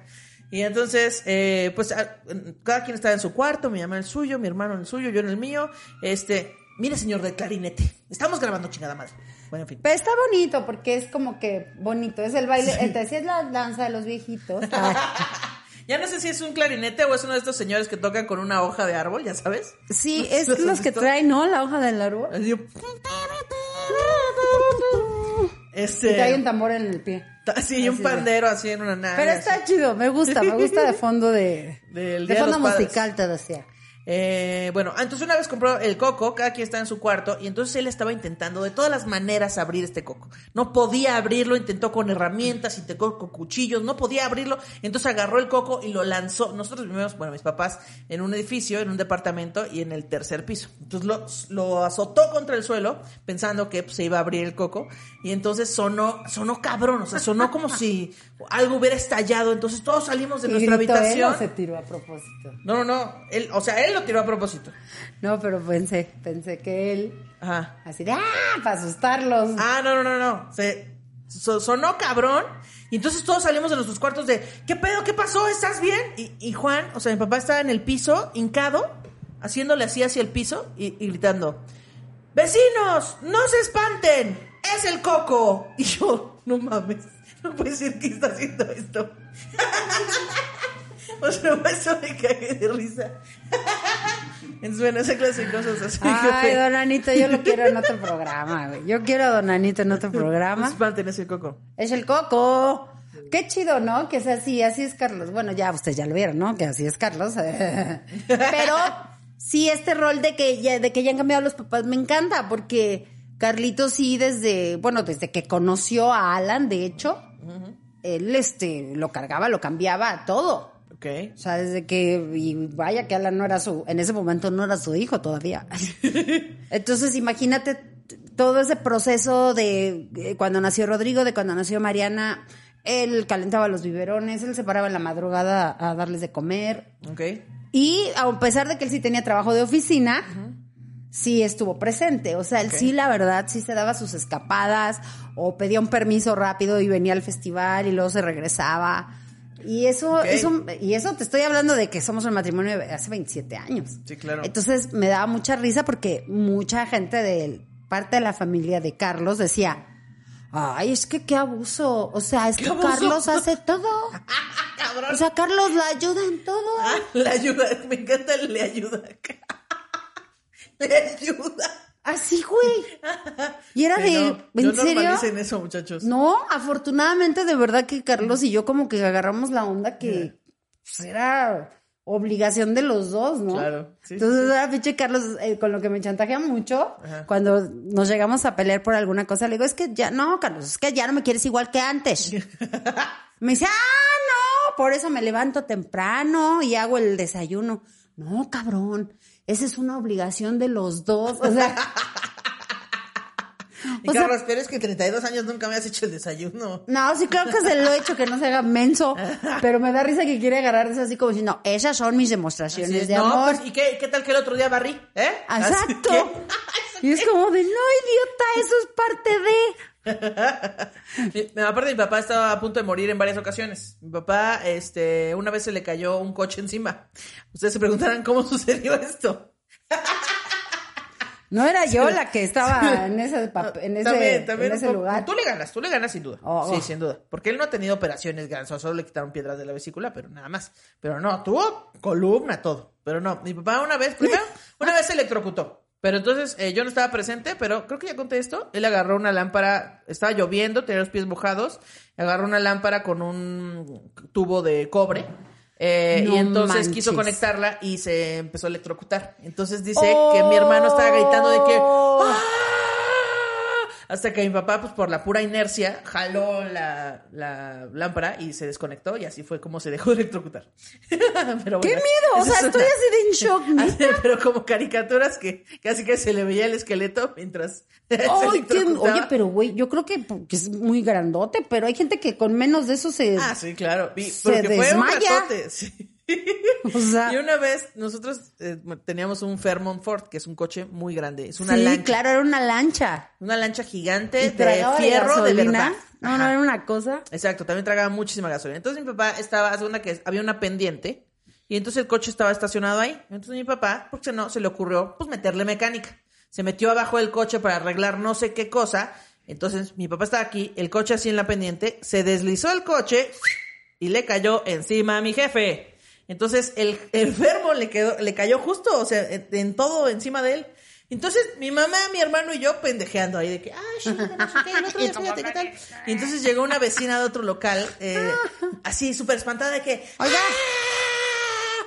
Y entonces, eh, pues, a- cada quien estaba en su cuarto, mi mamá en el suyo, mi hermano en el suyo, yo en el mío. Este, mire señor del clarinete, estamos grabando chingada madre. Bueno, en fin. Pero está bonito porque es como que bonito. Es el baile. Entonces, sí es la danza de los viejitos. [laughs] [laughs] Ya no sé si es un clarinete o es uno de estos señores que tocan con una hoja de árbol, ya sabes. Sí, ¿Los [laughs] es los que traen, ¿no? La hoja del árbol. Así, Y Este, trae un tambor en el pie. así y un así de- pandero así en una nave. Pero así. está chido, me gusta, me gusta de fondo de, Del de fondo musical, te decía. Eh, bueno, ah, entonces una vez compró el coco, cada quien estaba en su cuarto, y entonces él estaba intentando de todas las maneras abrir este coco. No podía abrirlo, intentó con herramientas, intentó con cuchillos, no podía abrirlo, entonces agarró el coco y lo lanzó. Nosotros vivimos, bueno, mis papás, en un edificio, en un departamento y en el tercer piso. Entonces lo, lo azotó contra el suelo, pensando que pues, se iba a abrir el coco, y entonces sonó, sonó cabrón, o sea, sonó como si algo hubiera estallado, entonces todos salimos de ¿Y nuestra gritó él habitación. o se tiró a propósito? No, no, no, él, o sea, él lo tiró a propósito. No, pero pensé, pensé que él, Ajá. así de, ¡ah! Para asustarlos. Ah, no, no, no, no. Se, so- sonó cabrón. Y entonces todos salimos de nuestros cuartos de, ¿qué pedo? ¿Qué pasó? ¿Estás bien? Y, y Juan, o sea, mi papá estaba en el piso, hincado, haciéndole así hacia el piso y, y gritando, ¡Vecinos! ¡No se espanten! ¡Es el coco! Y yo, no mames, no puede ser que está haciendo esto. [laughs] o sea, eso me cagué de risa. [laughs] Bueno, esa clase de cosas así. Ay, don Anito, yo lo quiero en otro programa, güey. Yo quiero a don Anito en otro programa. es el coco. Es el coco. Qué chido, ¿no? Que es así, así es Carlos. Bueno, ya ustedes ya lo vieron, ¿no? Que así es Carlos. [laughs] Pero sí, este rol de que ya, de que ya han cambiado los papás me encanta, porque Carlitos sí desde, bueno, desde que conoció a Alan, de hecho, él este lo cargaba, lo cambiaba, todo. Ok. O sea, desde que, y vaya que Alan no era su, en ese momento no era su hijo todavía. [laughs] Entonces, imagínate todo ese proceso de eh, cuando nació Rodrigo, de cuando nació Mariana, él calentaba los biberones, él se paraba en la madrugada a darles de comer. Ok. Y a pesar de que él sí tenía trabajo de oficina, sí estuvo presente. O sea, él sí, la verdad, sí se daba sus escapadas o pedía un permiso rápido y venía al festival y luego se regresaba. Y eso, eso, y eso te estoy hablando de que somos un matrimonio de hace 27 años. Sí, claro. Entonces me daba mucha risa porque mucha gente de parte de la familia de Carlos decía, ay, es que qué abuso. O sea, es ¿Qué que abuso? Carlos hace todo. [laughs] Cabrón. O sea, Carlos la ayuda en todo. Ah, le ayuda, me encanta le ayuda. [laughs] le ayuda. Así, güey. Y era Que de, no, ¿en no serio? eso, muchachos. No, afortunadamente de verdad que Carlos y yo como que agarramos la onda que pues, era obligación de los dos, ¿no? Claro, sí, Entonces ahora pinche Carlos, eh, con lo que me chantajea mucho, Ajá. cuando nos llegamos a pelear por alguna cosa, le digo, es que ya, no, Carlos, es que ya no me quieres igual que antes. [laughs] me dice, ah, no, por eso me levanto temprano y hago el desayuno. No, cabrón, esa es una obligación de los dos. O sea, [laughs] [laughs] Y o sea- Carlos, pero es que 32 años nunca me has hecho el desayuno. No, sí, claro que se lo he hecho, que no se haga menso. [laughs] Pero me da risa que quiere agarrar eso así como diciendo, esas son mis demostraciones es. de no, amor. pues, ¿y qué, qué tal que el otro día barrí? ¿Eh? Exacto. Y es como de, no, idiota, eso es parte de. [laughs] Mi- Aparte, mi papá estaba a punto de morir en varias ocasiones. Mi papá, este, una vez se le cayó un coche encima. Ustedes se preguntarán cómo [laughs] sucedió esto. No era [laughs] yo la que estaba en ese, pap- en ese, También- también en ese un poco- lugar. Tú le ganas, tú le ganas sin duda. Oh, sí, oh. sin duda. Porque él no ha tenido operaciones grandes, solo le quitaron piedras de la vesícula, pero nada más. Pero no, tuvo columna, todo. Pero no, mi papá una vez, primero, una vez se electrocutó. Pero entonces eh, yo no estaba presente, pero creo que ya conté esto. Él agarró una lámpara, estaba lloviendo, tenía los pies mojados, agarró una lámpara con un tubo de cobre. eh, No y entonces manches. quiso conectarla y se empezó a electrocutar. Entonces dice que mi hermano estaba gritando de que Oh. ¡Ah! Hasta que mi papá, pues por la pura inercia, jaló la, la lámpara y se desconectó y así fue como se dejó de electrocutar. [laughs] Pero ¡Qué miedo! O sea, es estoy así de en shock. [laughs] ¿neta? Pero como caricaturas que casi que se le veía el esqueleto mientras [laughs] se Ay, qué-. Oye, pero güey, yo creo que, que es muy grandote, pero hay gente que con menos de eso se... Ah, sí, claro. Y- Se porque fue un desmaya. ratote, sí. [laughs] o sea, Y una vez nosotros eh, teníamos un Fairmont Ford, que es un coche muy grande. Es una sí, lancha. claro, era una lancha. Una lancha Y gigante de fierro de, verdad. No, no, era una cosa. Exacto, también tragaba muchísima gasolina. Entonces mi papá estaba, hace una que había una pendiente y entonces el coche estaba estacionado ahí. Entonces mi papá, porque no, se le ocurrió pues meterle mecánica. Se metió abajo del coche para arreglar no sé qué cosa. Entonces mi papá estaba aquí, el coche así en la pendiente, se deslizó el coche y le cayó encima a mi jefe. Entonces el [laughs] enfermo le quedó, le cayó justo, o sea, en, todo encima de él. Entonces mi mamá, mi hermano y yo pendejeando ahí de que, ay, sí, no sé qué, el otro día, fíjate qué tal. Y entonces llegó una vecina de otro local, eh, [laughs] así súper espantada de que, Oiga,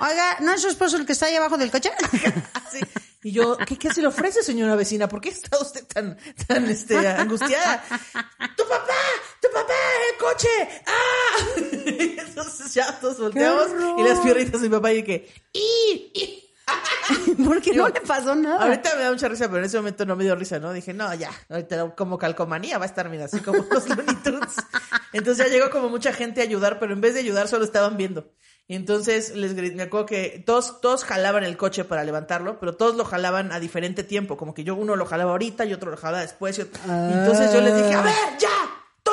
oiga, ¿no es su esposo el que está ahí abajo del coche? [laughs] así. Y yo, ¿qué, qué se le ofrece, señora vecina? ¿Por qué está usted tan, tan, este, angustiada? ¡Tu papá! ¡Tu papá! ¡El coche! ¡Ah! Entonces ya todos volteamos y las piernitas de mi papá y que, ¡y! y". [laughs] Porque no le pasó nada. Ahorita me da mucha risa, pero en ese momento no me dio risa, ¿no? Dije, no, ya, ahorita como calcomanía va a estar, mira, así como los Looney Tunes. Entonces ya llegó como mucha gente a ayudar, pero en vez de ayudar solo estaban viendo. Y entonces les grité, me acuerdo que todos, todos jalaban el coche para levantarlo, pero todos lo jalaban a diferente tiempo, como que yo uno lo jalaba ahorita y otro lo jalaba después. y otro- entonces yo les dije, a ver, ya,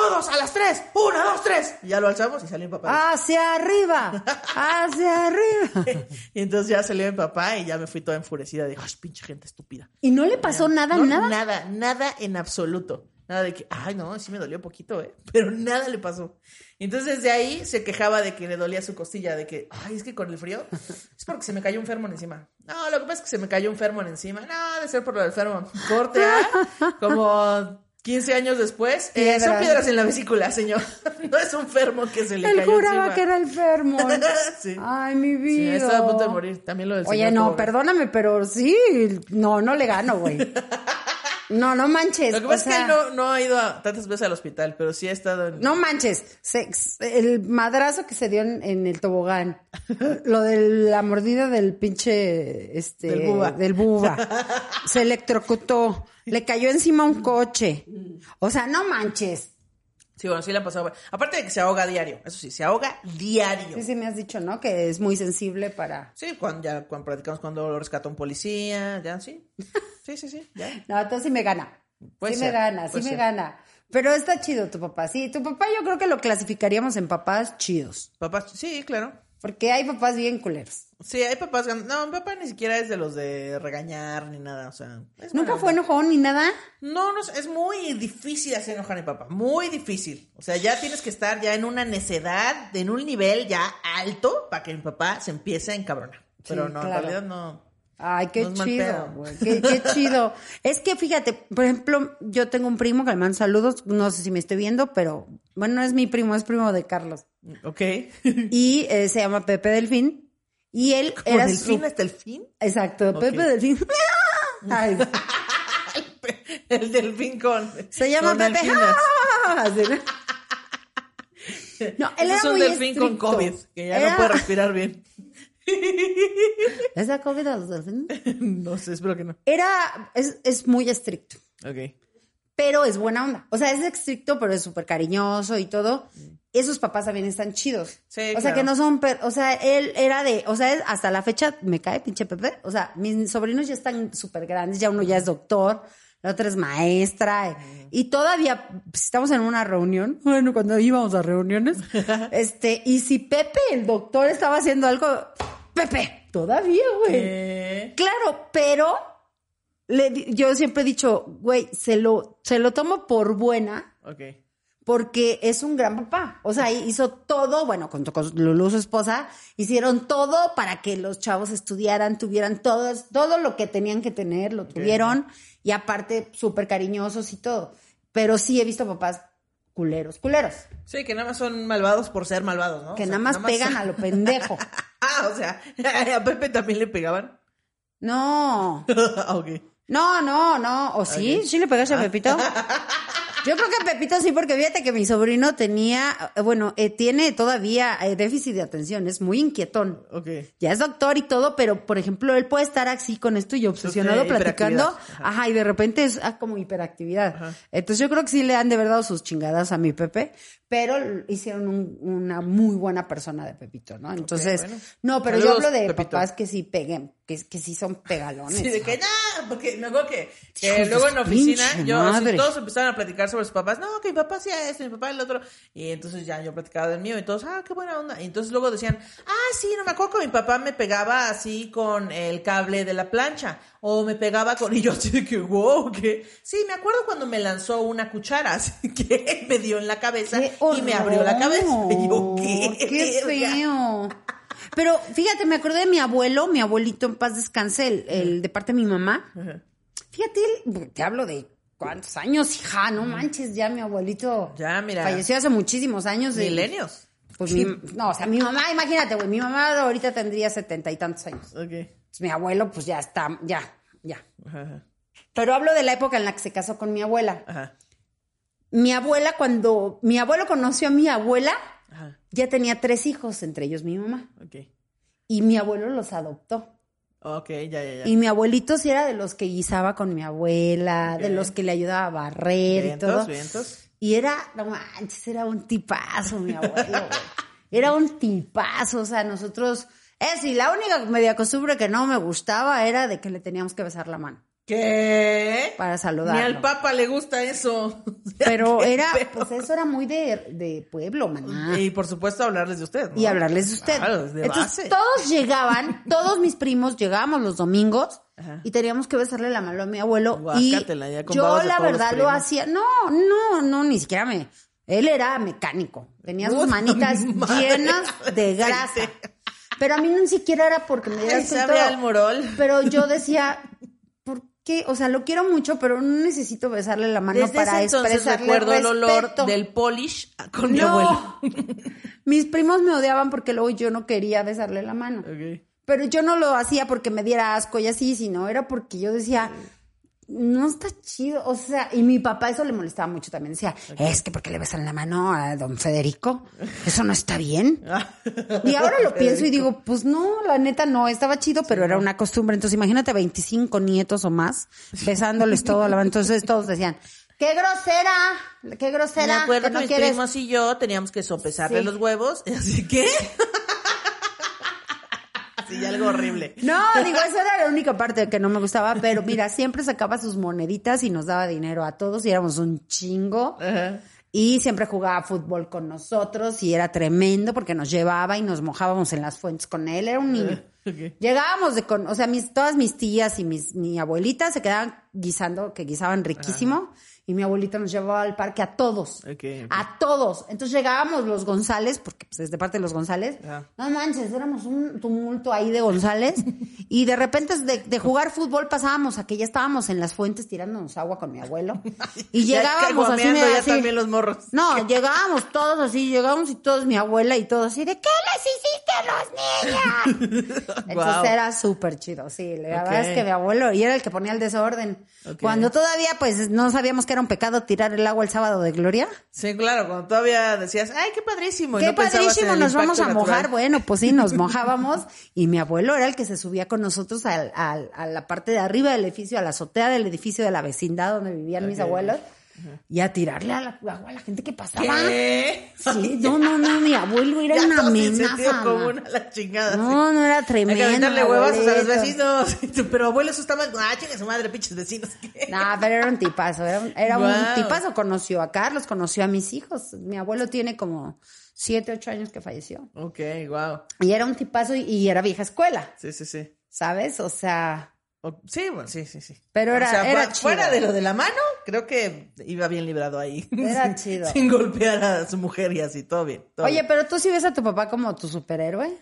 todos a las tres, una, dos, tres. Y ya lo alzamos y salió mi papá. Hacia arriba, hacia arriba. [laughs] Y entonces ya salió mi papá y ya me fui toda enfurecida. Dije, ay, pinche gente estúpida. ¿Y no le pasó nada, No, nada? Nada, nada en absoluto. Nada de que, ay, no, sí me dolió poquito, ¿eh? [laughs] Pero nada le pasó. Entonces de ahí se quejaba de que le dolía su costilla, de que, ay, es que con el frío [laughs] es porque se me cayó un fermón encima. No, lo que pasa es que se me cayó un fermón encima. No, de ser por lo del fermón. Corte A, como 15 años después. eh, son Piedras. en la vesícula, señor. [laughs] No es un fermo que se le Él cayó juraba encima. que era el fermo. [laughs] Sí. Ay, mi Sí, vida. estaba a punto de morir. También lo del Oye, señor no, perdóname, pero sí, no, no le gano, güey. [laughs] No, no manches. Lo que o pasa es que él no, no ha ido a- tantas veces al hospital, pero sí ha estado en... No manches, se- el madrazo que se dio en, en el tobogán, lo de la mordida del pinche, este, Del buba. del buba, se electrocutó, le cayó encima un coche, o sea, no manches, Sí, bueno, sí le ha pasado. Aparte de que se ahoga diario, eso sí, se ahoga diario. Sí, sí me has dicho, ¿no? Que es muy sensible para... Sí, cuando ya cuando platicamos cuando lo rescata un policía, ya, sí. Sí, sí, sí, ya. [laughs] No, entonces sí me gana. Puede sí ser, me gana, sí me gana. Pero está chido tu papá. Sí, tu papá yo creo que lo clasificaríamos en papás chidos. Papás, sí, claro. Porque hay papás bien culeros. Sí, hay papás. No, mi papá ni siquiera es de los de regañar ni nada, o sea. ¿Nunca fue enojón ni nada? No, no, es muy difícil hacer enojar a mi papá. Muy difícil. O sea, ya tienes que estar ya en una necedad, en un nivel ya alto, para que mi papá se empiece a encabronar. Pero Sí, no, claro. en realidad no. Ay, qué chido, güey. Qué, qué [laughs] chido. Es que fíjate, por ejemplo, yo tengo un primo que le mando saludos, no sé si me estoy viendo, pero bueno, no es mi primo, es primo de Carlos. Ok. Y eh, se llama Pepe Delfín. Y él ¿Como era del su- fin hasta el fin? Exacto. Pepe Delfín. [laughs] Ay, [laughs] El delfín con. se llama con Pepe. ¿no? Él era es un muy delfín con. COVID, que ya Era- no puede respirar bien. [laughs] ¿Es la COVID a los delfines? no sé, espero que no. Era, es, es muy estricto. Ok. pero es buena onda. O sea, es estricto, pero es súper cariñoso y todo. Esos papás también están chidos. Sí, o sea, claro. que no son, per- o sea, él era de, o sea, él hasta la fecha me cae pinche Pepe. O sea, mis sobrinos ya están súper grandes, ya uno ya es doctor, la otra es maestra. Y todavía pues, estamos en una reunión, [laughs] bueno, cuando íbamos a reuniones, [laughs] este, y si Pepe, el doctor, estaba haciendo algo, Pepe, todavía, güey. Claro, pero le yo siempre he dicho, güey, se lo, se lo tomo por buena ok. porque es un gran papá. O sea, hizo todo, bueno, con, con Lulu, su esposa, hicieron todo para que los chavos estudiaran, tuvieran todo, todo lo que tenían que tener, lo tuvieron. Y aparte, súper cariñosos y todo. Pero sí he visto papás culeros, culeros, Sí, que nada más son malvados por ser malvados, ¿no? que O sea, nada más pegan a lo [laughs] pendejo. [laughs] Ah, o sea, [laughs] a Pepe también le pegaban. No. [laughs] Ah, ok. No, no, no. ¿O sí? ¿Sí le pegaste a Pepito? Yo creo que Pepito sí, porque fíjate que mi sobrino tenía, bueno, eh, tiene todavía eh, déficit de atención, es muy inquietón. Ok. Ya es doctor y todo, pero por ejemplo, él puede estar así con esto y obsesionado platicando. Ajá. y de repente es ah, como hiperactividad. Ajá. Entonces yo creo que sí le han de verdad sus chingadas a mi Pepe, pero hicieron un- una muy buena persona de Pepito, ¿no? Entonces, bueno. no, pero Saludos, yo hablo de Pepito. papás que sí peguen, que, que sí son pegalones. Sí, de que no, porque me acuerdo que, luego en la oficina, yo, así, todos empezaron a platicar sobre sus papás. No, que mi papá hacía esto, mi papá el otro. Y entonces ya yo platicaba del mío y todos, ah, qué buena onda. Y entonces luego decían, ah, sí, no me acuerdo que mi papá me pegaba así con el cable de la plancha. O me pegaba con. Y yo así de que, wow, que. Sí, me acuerdo cuando me lanzó una cuchara, [laughs] así que me dio en la cabeza ¡Qué y me abrió la cabeza. Y yo! ¿qué? ¡Qué [laughs] verga?". feo! Pero fíjate, me acordé de mi abuelo, mi abuelito en paz descanse, el, el de parte de mi mamá. Fíjate, él- te hablo de cuántos años, hija, no manches, ya mi abuelito Ya, mira. falleció hace muchísimos años. Milenios. Pues mi- [laughs] no, o sea, mi mamá, imagínate, güey, mi mamá ahorita tendría setenta y tantos años. Ok. Pues mi abuelo, pues ya está, ya, ya. Ajá, ajá. Pero hablo de la época en la que se casó con mi abuela. Ajá. Mi abuela, cuando mi abuelo conoció a mi abuela, Ajá. Ya tenía tres hijos, entre ellos mi mamá. Ok. Y mi abuelo los adoptó. Ok, ya, ya, ya. Y mi abuelito sí era de los que guisaba con mi abuela, de los que le ayudaba a barrer y todo. vientos. Y era, no manches, era un tipazo mi abuelo. [laughs] Era un tipazo, o sea, nosotros... Es, y la única media costumbre que no me gustaba era de que le teníamos que besar la mano ¿Qué? para saludarlo. Ni al Papa le gusta eso. [laughs] Pero ¿Qué era, pedo? pues eso era muy de, de pueblo, maná. Y por supuesto hablarles de usted. ¿no? y hablarles de usted. Claro, de Entonces, base. todos llegaban, [laughs] todos mis primos llegábamos los domingos Ajá. y teníamos que besarle la mano a mi abuelo. y Guácatela, con yo la verdad lo hacía. No, no, no, ni siquiera me. Él era mecánico. Tenía sus manitas [laughs] madre. llenas de grasa. Pero a mí ni siquiera era porque me diera y. Pero yo decía, ¿por qué? O sea, lo quiero mucho, pero no necesito besarle la mano Desde para ese entonces expresarle recuerdo el olor del polish con mi No. abuelo. [laughs] Mis primos me odiaban porque luego yo no quería besarle la mano. Pero yo no lo hacía porque me diera asco y así, sino era porque yo decía, no está chido. O sea, y mi papá eso le molestaba mucho también. Decía, es que porque le besan la mano a don Federico, eso no está bien. [laughs] Y ahora lo pienso y digo, pues no, la neta no, estaba chido, pero era una costumbre. Entonces imagínate 25 nietos o más besándoles todo a la mano. Entonces todos decían, ¡Qué grosera! ¡Qué grosera! Me acuerdo que que no mis quieres... primos y yo teníamos que sopesarle Sí. los huevos. [laughs] Así que. Así, algo horrible. No, digo, esa era la única parte que no me gustaba, pero mira, siempre sacaba sus moneditas y nos daba dinero a todos y éramos un chingo. Ajá. Y siempre jugaba fútbol con nosotros y era tremendo porque nos llevaba y nos mojábamos en las fuentes con él. Era un niño. Ok. Llegábamos de con, o sea, mis, todas mis tías y mis, mi abuelita se quedaban guisando, que guisaban riquísimo. Y mi abuelita nos llevaba al parque a todos. A todos. Entonces llegábamos los González, porque pues, es de parte de los González. Ajá. No manches, éramos un tumulto ahí de González. [laughs] y de repente de, de jugar fútbol pasábamos a que ya estábamos en las fuentes tirándonos agua con mi abuelo. [laughs] Y Ya llegábamos así, ya así. también los morros. No, llegábamos todos así, llegábamos y todos, mi abuela y todos así, ¿de qué les hiciste a los niños? [laughs] Entonces era súper chido, sí. La verdad es que mi abuelo, y era el que ponía el desorden. Cuando todavía, pues, no sabíamos que era un pecado tirar el agua el sábado de gloria. Sí, claro, cuando todavía decías, ay, qué padrísimo. y Qué no padrísimo, nos vamos a mojar. Bueno, pues sí, nos [laughs] mojábamos. Y mi abuelo era el que se subía con nosotros al- al- a la parte de arriba del edificio, a la azotea del edificio de la vecindad donde vivían mis Ok. Y a tirarle a la, agua a la gente que pasaba. ¿Qué? Sí, [laughs] no, no, no, mi abuelo era Ya una amenaza. la chingada. No, no era Hay tremendo. que aventarle huevazos a los vecinos. [laughs] Pero abuelo, eso está mal. Ah, chinga su madre, pinches vecinos. No, pero era un tipazo, era, un, era un Guau. tipazo. Conoció a Carlos, conoció a mis hijos. Mi abuelo tiene como siete, ocho años que falleció. Ok, wow. Y era un tipazo y, y era vieja escuela, Sí, sí, sí. ¿sabes? O sea, sí, bueno, sí, sí, sí. Pero era- O sea, era fu- fuera chido. de lo de la mano, creo que iba bien librado ahí. Era [laughs] Sin- chido. Sin golpear a su mujer y así, todo bien. todo oye, bien. pero tú sí ves a tu papá como tu superhéroe.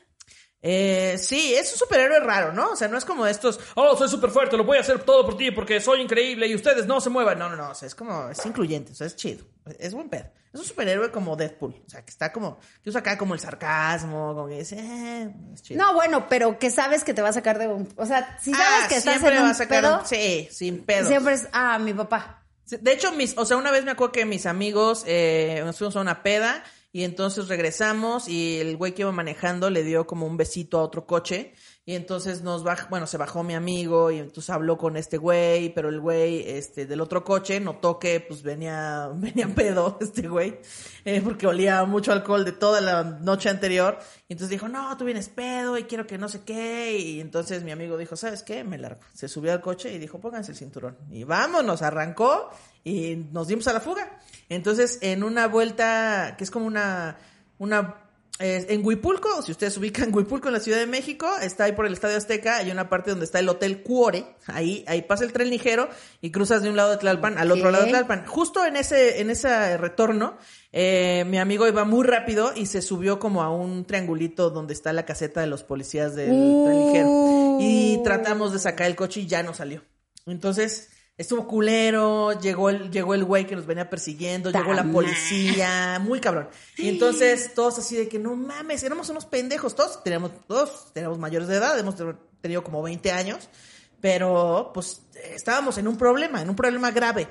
Eh, sí, es un superhéroe raro, ¿no? O sea, no es como estos, Oh, soy súper fuerte, lo voy a hacer todo por ti porque soy increíble y ustedes no se muevan. no, no, no, o sea, es como, es incluyente, o sea, es chido, es buen pedo. Es un superhéroe como Deadpool, o sea, que está como, que usa acá como el sarcasmo, como que dice, eh, es chido. No, bueno, pero que sabes que te va a sacar de un... O sea, si sabes Ah, que estás siempre en va un a sacar pedo, un- sí, sin pedo. siempre es, ah, mi papá. De hecho, mis, o sea, una vez me acuerdo que mis amigos eh, nos fuimos a una peda y entonces regresamos y el güey que iba manejando le dio como un besito a otro coche y entonces nos baj, bueno, se bajó mi amigo y entonces habló con este güey, pero el güey este del otro coche notó que pues venía [laughs] venía pedo este güey, eh, porque olía mucho alcohol de toda la noche anterior y entonces dijo, "No, tú vienes pedo y quiero que no sé qué." Y entonces mi amigo dijo, "¿Sabes qué? Me largo." Se subió al coche y dijo, "Pónganse el cinturón." Y vámonos, arrancó y nos dimos a la fuga. Entonces, en una vuelta que es como una una eh, en Huipulco, si ustedes ubican [laughs] Huipulco en la Ciudad de México, está ahí por el Estadio Azteca, hay una parte donde está el Hotel Cuore, ahí, ahí pasa el tren ligero y cruzas de un lado de Tlalpan al otro lado de Tlalpan. Justo en ese, en ese retorno, eh, mi amigo iba muy rápido y se subió como a un triangulito donde está la caseta de los policías del tren ligero. Y tratamos de sacar el coche y ya no salió. Entonces, estuvo culero, llegó el, llegó el güey que nos venía persiguiendo, llegó la policía, muy cabrón. Y entonces, todos así de que no mames, éramos unos pendejos, todos teníamos, todos teníamos mayores de edad, hemos tenido como 20 años, pero pues estábamos en un problema, en un problema grave.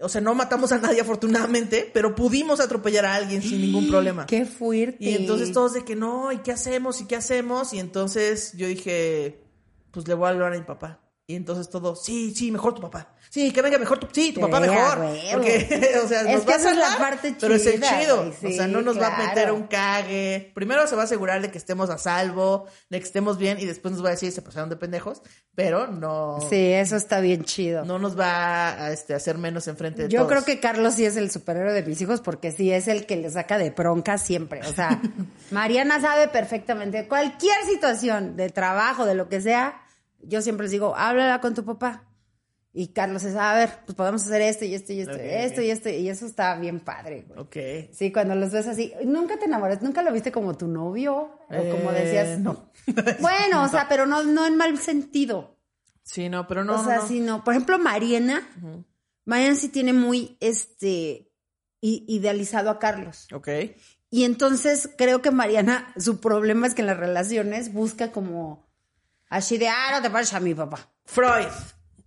O sea, no matamos a nadie afortunadamente, pero pudimos atropellar a alguien sin ningún problema. Qué fuerte. Y entonces todos de que no, ¿y qué hacemos? ¿Y qué hacemos? Y entonces yo dije, pues le voy a hablar a mi papá. Y entonces todo, sí, sí, mejor tu papá. Sí, que venga mejor tu, sí, tu papá mejor. Porque, [laughs] o sea, Es nos que va a es la salvar, parte pero es el chida, chido. o sea, no nos va a meter un cague. Primero se va a asegurar de que estemos a salvo, de que estemos bien, y después nos va a decir, se pasaron de pendejos, pero no, Sí, eso está bien chido. no nos va a este, hacer menos enfrente de Yo todos. creo que Carlos sí es el superhéroe de mis hijos porque sí es el que le saca de bronca siempre. O sea, [laughs] Mariana sabe perfectamente cualquier situación de trabajo, de lo que sea. Yo siempre les digo, háblala con tu papá. Y Carlos es, a ver, pues podemos hacer esto y esto y esto, Ok, esto y esto. Y eso está bien padre, güey. Ok. Sí, cuando los ves así, nunca te enamoras, nunca lo viste como tu novio, o como Eh, decías, no. [laughs] Bueno, o sea, pero no, no en mal sentido. Sí, no, pero no. o sea, no. sí, no. Por ejemplo, Mariana, Mariana sí tiene muy, este, idealizado a Carlos. Ok. Y entonces creo que Mariana, su problema es que en las relaciones busca como así de, ah, no te pares a mi papá. Freud.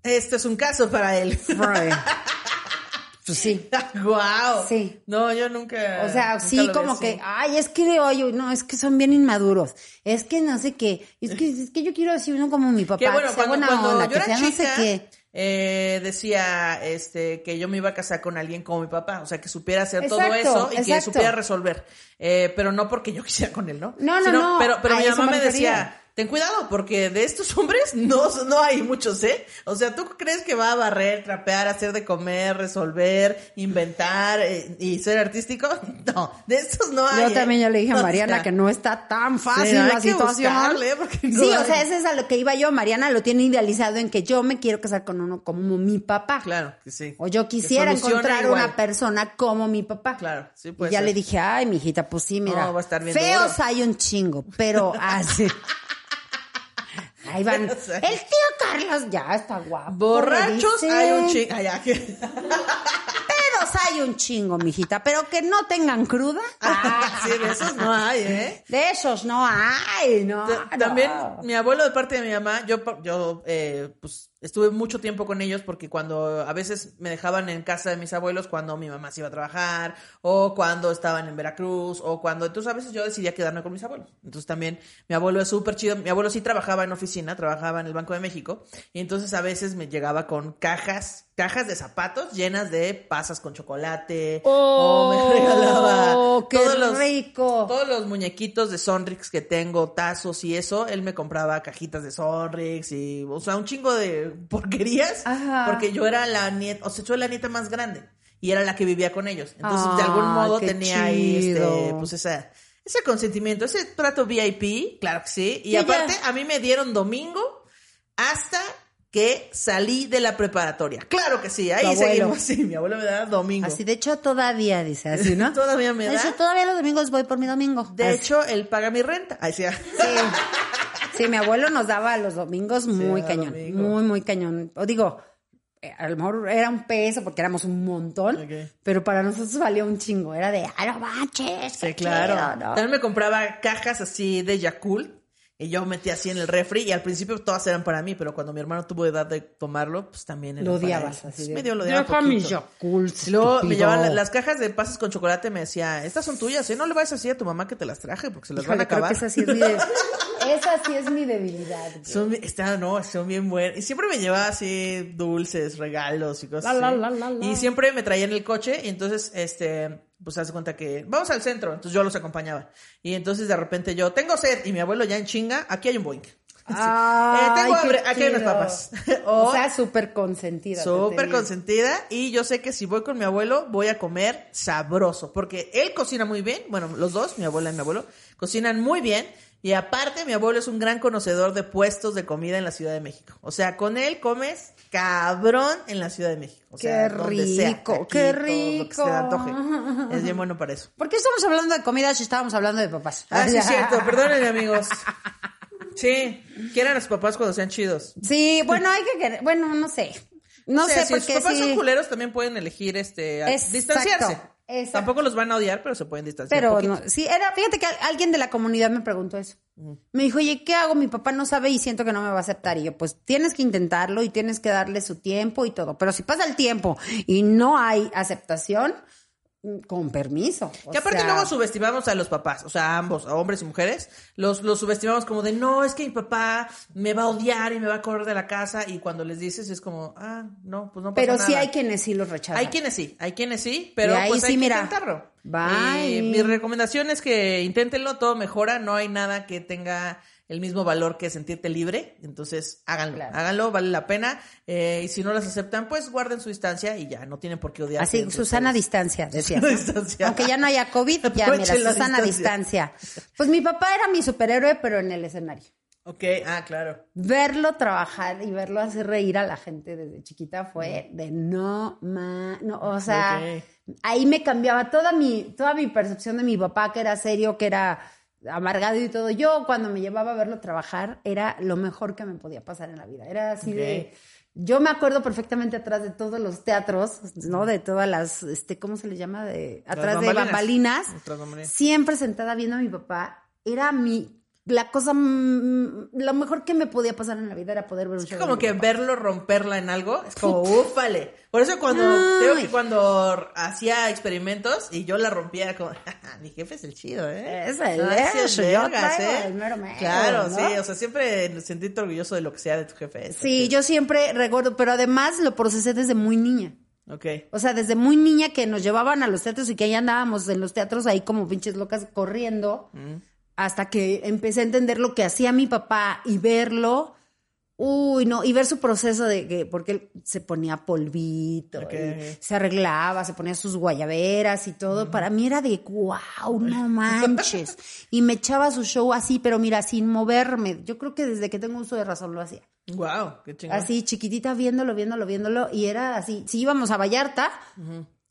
Esto es un caso para él. Freud. [laughs] pues sí. Guau. Sí. No, yo nunca. O sea, nunca sí, como que, ay, es que, oye, no, es que son bien inmaduros. Es que no sé qué. Es que, es que yo quiero decir uno como mi papá. Que bueno, que cuando, buena cuando onda, yo que era sea no sé chica, qué. eh, decía este que yo me iba a casar con alguien como mi papá, o sea, que supiera hacer todo eso y que supiera resolver, Eh, pero no porque yo [laughs] quisiera con él, ¿no? No, no, Sino- no, Pero, pero mi mamá me decía, ten cuidado, porque de estos [laughs] hombres no, no hay muchos, ¿eh? O sea, ¿tú crees que va a barrer, trapear, hacer de comer, resolver, inventar eh, y ser artístico? [laughs] No, de estos no hay. Yo ¿eh? también ya le dije a Mariana que no está tan fácil la situación. buscarle, [laughs] porque no sí, o sea, eso es a lo que iba yo. Mariana lo tiene idealizado en que yo me quiero casar con uno como mi papá. Claro, que sí. O yo quisiera encontrar igual. una persona como mi papá. Claro, sí Y puede ya ser. le dije, ay, mijita, pues sí, mira. No, va a estar bien Feos duro. hay un chingo, pero así. Ahí van. [laughs] El tío Carlos ya está guapo. Borrachos hay un chingo. [laughs] Pedos hay un chingo, mijita, pero que no tengan cruda. [laughs] Ah, sí, de esos no hay, ¿eh? De esos no hay, no. Ta- no. También mi abuelo de parte de mi mamá, yo, yo eh, pues estuve mucho tiempo con ellos porque cuando a veces me dejaban en casa de mis abuelos cuando mi mamá se iba a trabajar o cuando estaban en Veracruz o cuando entonces a veces yo decidía quedarme con mis abuelos. Entonces también mi abuelo es súper chido. Mi abuelo sí trabajaba en oficina, trabajaba en el Banco de México y entonces a veces me llegaba con cajas, cajas de zapatos llenas de pasas con chocolate o me regalaba Oh, qué todos los rico. todos los muñequitos de Sonrix que tengo, tazos y eso, él me compraba cajitas de Sonrix y, o sea, un chingo de [laughs] porquerías, Ajá. porque yo era la nieta, o sea, yo era la nieta más grande y era la que vivía con ellos. Entonces, de algún modo tenía ahí, este, pues esa, ese consentimiento, ese trato VIP, claro que sí. Y Sí, aparte, ya. a mí me dieron domingo hasta que salí de la preparatoria. Claro que sí, ahí seguimos. [laughs] Sí, mi abuelo me da domingo. Así, de hecho, todavía dice así, ¿no? [laughs] Todavía me De da. hecho, todavía los domingos voy por mi domingo. De Así. hecho, él paga mi renta. Ahí sí. Sí. Sí, mi abuelo nos daba los domingos muy a cañón. domingo. Muy, muy cañón. O digo, eh, a lo mejor era un peso porque éramos un montón, Ok. pero para nosotros valía un chingo. Era de, ¡ah, no manches! Sí, claro. chido", ¿no? También me compraba cajas así de Yakult. Y yo metía así en el refri y al principio todas eran para mí, pero cuando mi hermano tuvo edad de tomarlo, pues también era Lo odiabas así Sí, de, medio lo odiaba "Deja mis. Yakults, Y luego me estúpido". llevaban la- las cajas de pasas con chocolate, me decía, estas son tuyas, ¿eh? No le vayas a decir a tu mamá que te las traje porque se las van a Híjole, creo acabar. que esa sí es [laughs] esa sí es mi debilidad. güey. Son, está, no, son bien buenas. Y siempre me llevaba así dulces, regalos y cosas La, así. la, la, la, la. Y siempre me traía en el coche y entonces, este, pues hace cuenta que vamos al centro. Entonces yo los acompañaba. Y entonces de repente yo, tengo sed. Y mi abuelo ya en chinga, aquí hay un boing. Ay, tengo qué hambre, aquí hay unas papas. [laughs] O, O- sea, súper consentida. Súper consentida y yo sé que si voy con mi abuelo voy a comer sabroso porque él cocina muy bien, bueno, los dos, mi abuela y mi abuelo, cocinan muy bien y aparte mi abuelo es un gran conocedor de puestos de comida en la Ciudad de México. O sea, con él comes cabrón en la Ciudad de México. O Qué sea, rico, qué Lo que se antoje. Es bien bueno para eso. ¿Por qué estamos hablando de comida si estábamos hablando de papás? Ah, sí, es cierto. [laughs] Perdónenme, amigos. Sí, quieran a sus papás cuando sean chidos. Sí, bueno, hay que querer, bueno, no sé. No O sea, sé, si porque sus papás sí, son culeros, también pueden elegir este a- distanciarse. Exacto. Tampoco los van a odiar, pero se pueden distanciar. Pero poquito. no, sí, era, fíjate que alguien de la comunidad me preguntó eso. Me dijo, oye, ¿qué hago? Mi papá no sabe y siento que no me va a aceptar. Y yo, pues tienes que intentarlo y tienes que darle su tiempo y todo. Pero si pasa el tiempo y no hay aceptación, con permiso. Que aparte sea, luego subestimamos a los papás, o sea, a ambos, a hombres y mujeres, los, los subestimamos como de, no, es que mi papá me va a odiar y me va a correr de la casa, y cuando les dices es como, ah, no, pues no pasa Pero nada. sí hay quienes sí los rechazan. Hay quienes sí, hay quienes sí, pero ahí pues hay sí, que mira, intentarlo. bye. Y mi recomendación es que inténtenlo, todo mejora, no hay nada que tenga el mismo valor que sentirte libre, entonces háganlo, Claro. háganlo, vale la pena, eh, y si no las aceptan, pues guarden su distancia y ya, no tienen por qué odiar. Así, Susana a distancia, [laughs] decía. distancia. Aunque ya no haya COVID, ya mira, Susana a distancia. Pues mi papá era mi superhéroe, pero en el escenario. Ok, ah, claro. Verlo trabajar y verlo hacer reír a la gente desde chiquita fue de no, ma, no, o sea, ahí me cambiaba toda mi, toda mi percepción de mi papá, que era serio, que era amargado y todo. Yo cuando me llevaba a verlo trabajar era lo mejor que me podía pasar en la vida. Era así de... Yo me acuerdo perfectamente atrás de todos los teatros, ¿no? De todas las, este, ¿cómo se le llama? De, atrás de bambalinas. Siempre sentada viendo a mi papá. Era mi la cosa, lo mejor que me podía pasar en la vida era poder ver un show. Como de que verlo romperla en algo es como, [laughs] ufale. Por eso cuando, creo que cuando hacía experimentos y yo la rompía, era como, mi jefe es el chido, ¿eh? Es el Ah, sí, eso, yo el mero mero, Claro, ¿no? sí, o sea, siempre sentirte orgulloso de lo que sea de tu jefe. Sí, yo siempre recuerdo, pero además lo procesé desde muy niña. Ok. O sea, desde muy niña que nos llevaban a los teatros y que ahí andábamos en los teatros ahí como pinches locas corriendo. Mm. Hasta que empecé a entender lo que hacía mi papá y verlo. Uy, no, y ver su proceso de que, porque él se ponía polvito, se arreglaba, se ponía sus guayaberas y todo. Para mí era de wow, no [laughs] manches. y me echaba su show así, pero mira, sin moverme. Yo creo que desde que tengo uso de razón lo hacía. Wow, qué chingón. Así, chiquitita, viéndolo, viéndolo, viéndolo. Y era así. Si íbamos a Vallarta,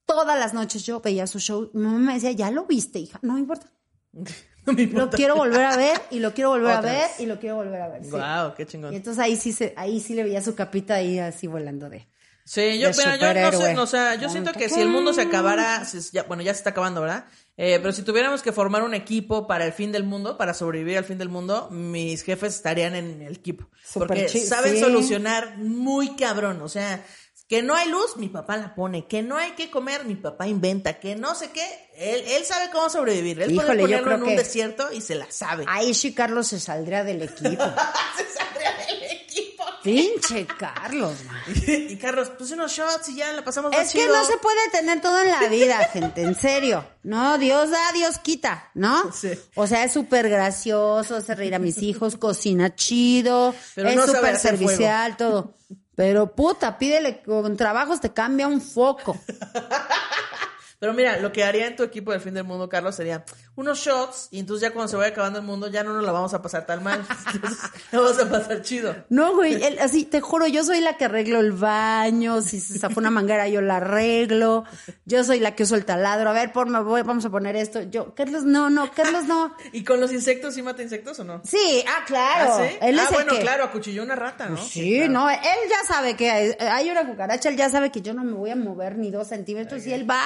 todas las noches yo veía su show. Mi mamá me decía, ya lo viste, hija. No importa. [laughs] no me Lo quiero volver a ver y lo quiero volver a ver vez. y lo quiero volver a ver. Wow, qué Y chingón. entonces ahí sí, se, ahí sí le veía su capita ahí así volando de. Sí, yo, mira, yo no sé, superhéroe. no, o sea, yo siento que si el mundo se acabara, si- ya- bueno, ya se está acabando, ¿verdad? Eh, pero si tuviéramos que formar un equipo para el fin del mundo, para sobrevivir al fin del mundo, mis jefes estarían en el equipo. Porque saben sí. solucionar muy cabrón, o sea, que no hay luz, mi papá la pone, que no hay que comer, mi papá inventa, que no sé qué, él, él sabe cómo sobrevivir, él Híjole, puede ponerlo en un desierto y se la sabe. Ahí sí Carlos se saldría del equipo. [laughs] se saldría del equipo. Pinche Carlos, man. [laughs] y Carlos, pues unos shots y ya la pasamos Es que chido. no se puede tener todo en la vida, gente, en serio. No, Dios da, Dios quita, ¿no? Sí. O sea, es súper gracioso, hace reír a mis hijos, cocina chido, Pero es no súper servicial, todo. Pero puta, pídele con trabajos te cambia un foco. [laughs] Pero mira, lo que haría en tu equipo del fin del mundo, Carlos, sería unos shots y entonces ya cuando se vaya acabando el mundo ya no nos la vamos a pasar tan mal. [laughs] Entonces, la vamos a pasar chido. No, güey, así, te juro, yo soy la que arreglo el baño, si se zafó una manguera yo la arreglo, yo soy la que uso el taladro, a ver, por voy, vamos a poner esto. Yo, Carlos, no, no, Carlos, no. [laughs] ¿Y con los insectos sí mata insectos o no? Sí, ah, claro. ¿Ah, sí? Él Ah, es bueno, que- claro, acuchilló una rata, ¿no? Sí, claro. no, él ya sabe que hay, hay una cucaracha, él ya sabe que yo no me voy a mover ni dos centímetros y él va.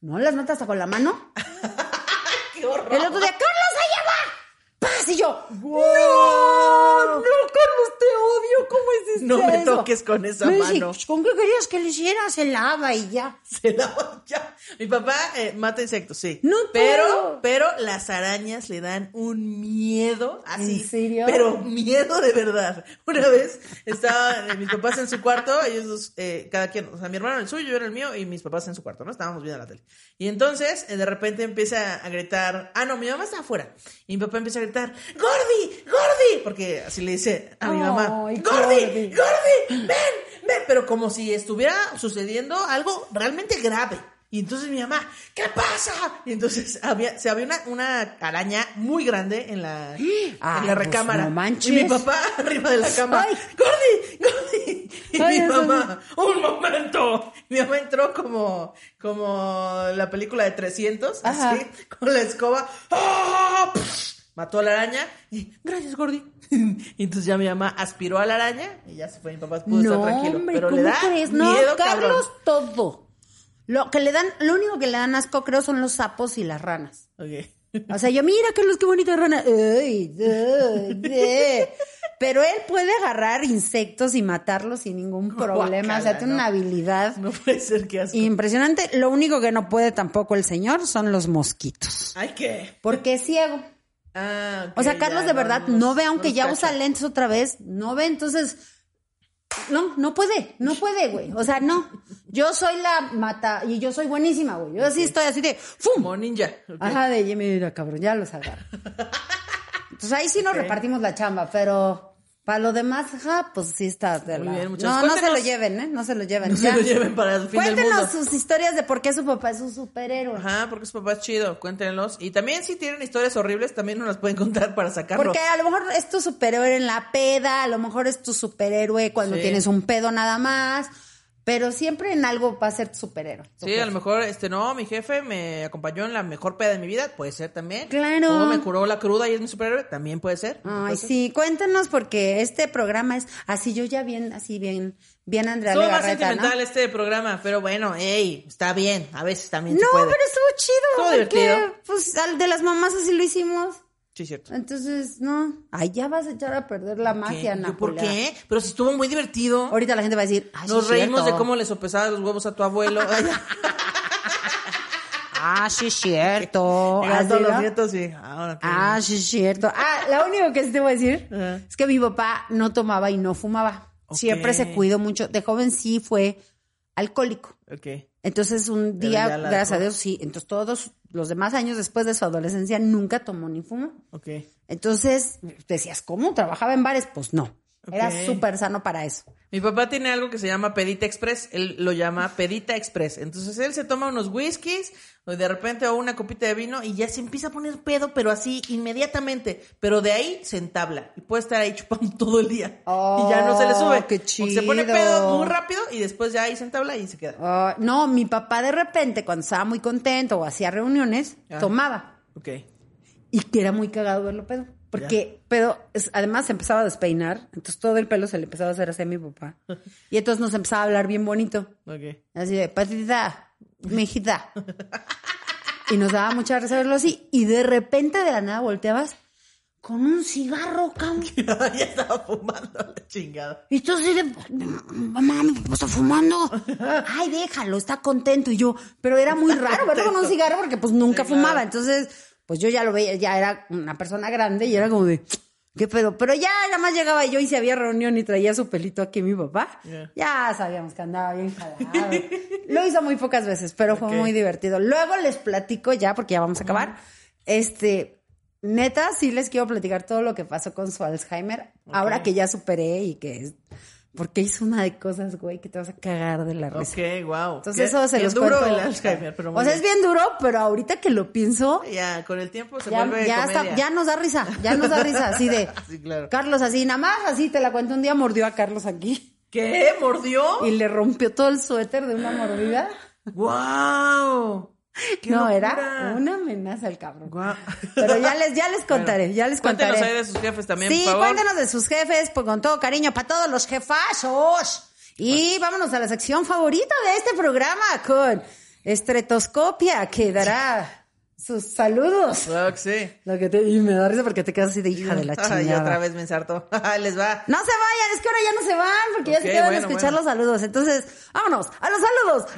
¿No las mata hasta con la mano? [laughs] ¡Qué horror! El otro día, Carlos, allá va. Y yo, ¡No! ¡No, Carlos, te odio! ¿Cómo hiciste No me eso? toques con esa Me dice, mano. ¿Con qué querías que le hiciera? Se lava y ya. [laughs] Se la ya. Mi papá eh, mata insectos, sí. No pero, pero las arañas le dan un miedo así. ¿En serio? Pero miedo de verdad. Una vez estaban eh, mis papás en su cuarto, ellos dos, eh, cada quien, o sea, mi hermano en el suyo, yo en el mío y mis papás en su cuarto, ¿no? Estábamos viendo la tele. Y entonces, eh, de repente empieza a gritar, ah, no, mi mamá está afuera. Y mi papá empieza a gritar, Gordi, Gordi, porque así le dice a mi mamá, Gordi, Gordi. Ven, ven, pero como si estuviera sucediendo algo realmente grave. Y entonces mi mamá, ¿qué pasa? Y entonces había, se había una, una araña muy grande en la, Ah, en la pues, recámara. no manches. Y mi papá [laughs] arriba de la cama, Ay. ¡Gordi! ¡Gordi! Y Ay, mi mamá, ¡un momento! Mi mamá entró como, como la película de 300, Ajá. así, con la escoba. ¡Ah! Mató a la araña y gracias, Gordi. [laughs] Y entonces ya mi mamá aspiró a la araña y ya se fue. Mi papá pudo No, estar tranquilo. hombre, pero ¿cómo le da crees? No, miedo, Carlos, todo. Lo que le dan, lo único que le dan asco, creo, son los sapos y las ranas. cabrón. Ok. O sea, yo, mira, Carlos, qué bonita rana. Ay, ay, ay. Pero él puede agarrar insectos y matarlos sin ningún [laughs] problema. o sea, tiene no. una habilidad No puede ser que asco. impresionante. Lo único que no puede tampoco el señor son los mosquitos. Ay, ¿qué? Porque es ciego. Ah, O sea, Carlos de verdad no ve, aunque ya usa lentes otra vez, no ve, entonces, no, no puede, no puede, güey. O sea, no. Yo soy la mata, y yo soy buenísima, güey. Yo así estoy así de, ¡fum! Como ninja. Ajá, de mira, cabrón, ya los [laughs] agarro. Entonces ahí sí nos repartimos la chamba, pero para lo demás, ajá, pues sí está de Muy la- bien, muchachos. No, no se lo lleven, ¿eh? No se lo lleven. No se ya. lo lleven para el fin del Cuéntenos mundo. sus historias de por qué su papá es un superhéroe. Ajá, porque su papá es chido, cuéntenlos. Y también si tienen historias horribles, también nos las pueden contar para sacarlo. Porque a lo mejor es tu superhéroe en la peda, a lo mejor es tu superhéroe cuando Sí. tienes un pedo nada más, pero siempre en algo va a ser tu superhéroe. tu Sí, jefe. a lo mejor, este, no, mi jefe me acompañó en la mejor peda de mi vida, puede ser también. Claro. O me curó la cruda y es mi superhéroe, también puede ser. Ay, sí, cuéntenos porque este programa es así, yo ya bien, así bien, bien Andrea Estuvo más Legarreta, ¿no? sentimental este programa, pero bueno, hey, está bien, a veces también No, se puede. pero estuvo chido. Estuvo divertido. Pues al de las mamás así lo hicimos. Sí, cierto. Entonces, no. Ay, ya vas a echar a perder la magia. Ana ¿Por qué? Pero si estuvo muy divertido. Ahorita la gente va a decir, ay, sí Nos reímos cierto. de cómo le sopesaba los huevos a tu abuelo. [laughs] [laughs] Ah, sí es cierto. a [laughs] Así, todos los ¿no? nietos, sí. Ahora que- Ah, sí es cierto. Ah, lo único que sí te voy a decir es que mi papá no tomaba y no fumaba. Siempre se cuidó mucho. De joven sí fue alcohólico. Ok. Entonces un día, gracias a. Dios, sí. Entonces todos los demás años después de su adolescencia nunca tomó ni fumó. Ok. Entonces decías, ¿cómo? ¿Trabajaba en bares? Pues no. Era súper sano para eso. Mi papá tiene algo que se llama Pedita Express. Él lo llama Pedita Express. Entonces él se toma unos whiskies, o de repente o una copita de vino y ya se empieza a poner pedo, pero así inmediatamente. Pero de ahí se entabla y puede estar ahí chupando [laughs] todo el día. y ya no se le sube. Oh, qué Porque se pone chido. pedo muy rápido y después ya ahí se entabla y se queda. No, mi papá de repente, cuando estaba muy contento o hacía reuniones, tomaba. Ok. Y que era muy cagado verlo pedo. Porque pedo, es- además se empezaba a despeinar, entonces todo el pelo se le empezaba a hacer así a mi papá. [laughs] Y entonces nos empezaba a hablar bien bonito. Ok. Así de, patita, mijita. Y nos daba mucha risa verlo así. Y de repente de la nada volteabas con un cigarro, cabrón. [laughs] ya estaba fumando la chingada. Y tú así de, mamá, mi papá está fumando. [laughs] Ay, déjalo, está contento. Y yo, pero era muy raro verlo con un cigarro porque pues nunca Sí, claro. fumaba. Entonces, pues yo ya lo veía, ya era una persona grande y era como de, ¿qué pedo? Pero ya nada más llegaba yo y si había reunión y traía su pelito aquí mi papá, Ya. ya sabíamos que andaba bien jalado. [laughs] lo hizo muy pocas veces, pero fue muy divertido. Luego les platico ya, porque ya vamos a acabar. Este, neta, sí les quiero platicar todo lo que pasó con su Alzheimer. Ahora que ya superé y que es. Porque hizo una de cosas, güey, que te vas a cagar de la risa. Ok, wow. Entonces, eso se los duro el Alzheimer, pero o sea, es bien duro, pero ahorita que lo pienso, Ya, con el tiempo se ya, vuelve ya, comedia. está- ya nos da risa, ya nos da risa, así de. [laughs] Sí, claro. Carlos, así, nada más, así te la cuento. Un día mordió a Carlos aquí ¿Qué? ¿Mordió? y le rompió todo el suéter de una mordida. ¡Wow! [laughs] ¡Qué no, locura! era una amenaza el cabrón. Pero ya les, ya les [laughs] contaré, Bueno, ya les Cuéntenos contaré. ahí de sus jefes también, sí, por favor. cuéntenos de sus jefes, pues con todo cariño, para todos los jefazos. Y vámonos a la sección favorita de este programa con Estretoscopia, que dará [laughs] sus saludos. Claro que sí. Lo que te- y me da risa porque te quedas así de hija de la chingada. Ay, otra vez me ensartó. Les va. No se vayan, es que ahora ya no se van, porque ya se quedan a bueno, escuchar bueno. los saludos. Entonces, vámonos a los saludos.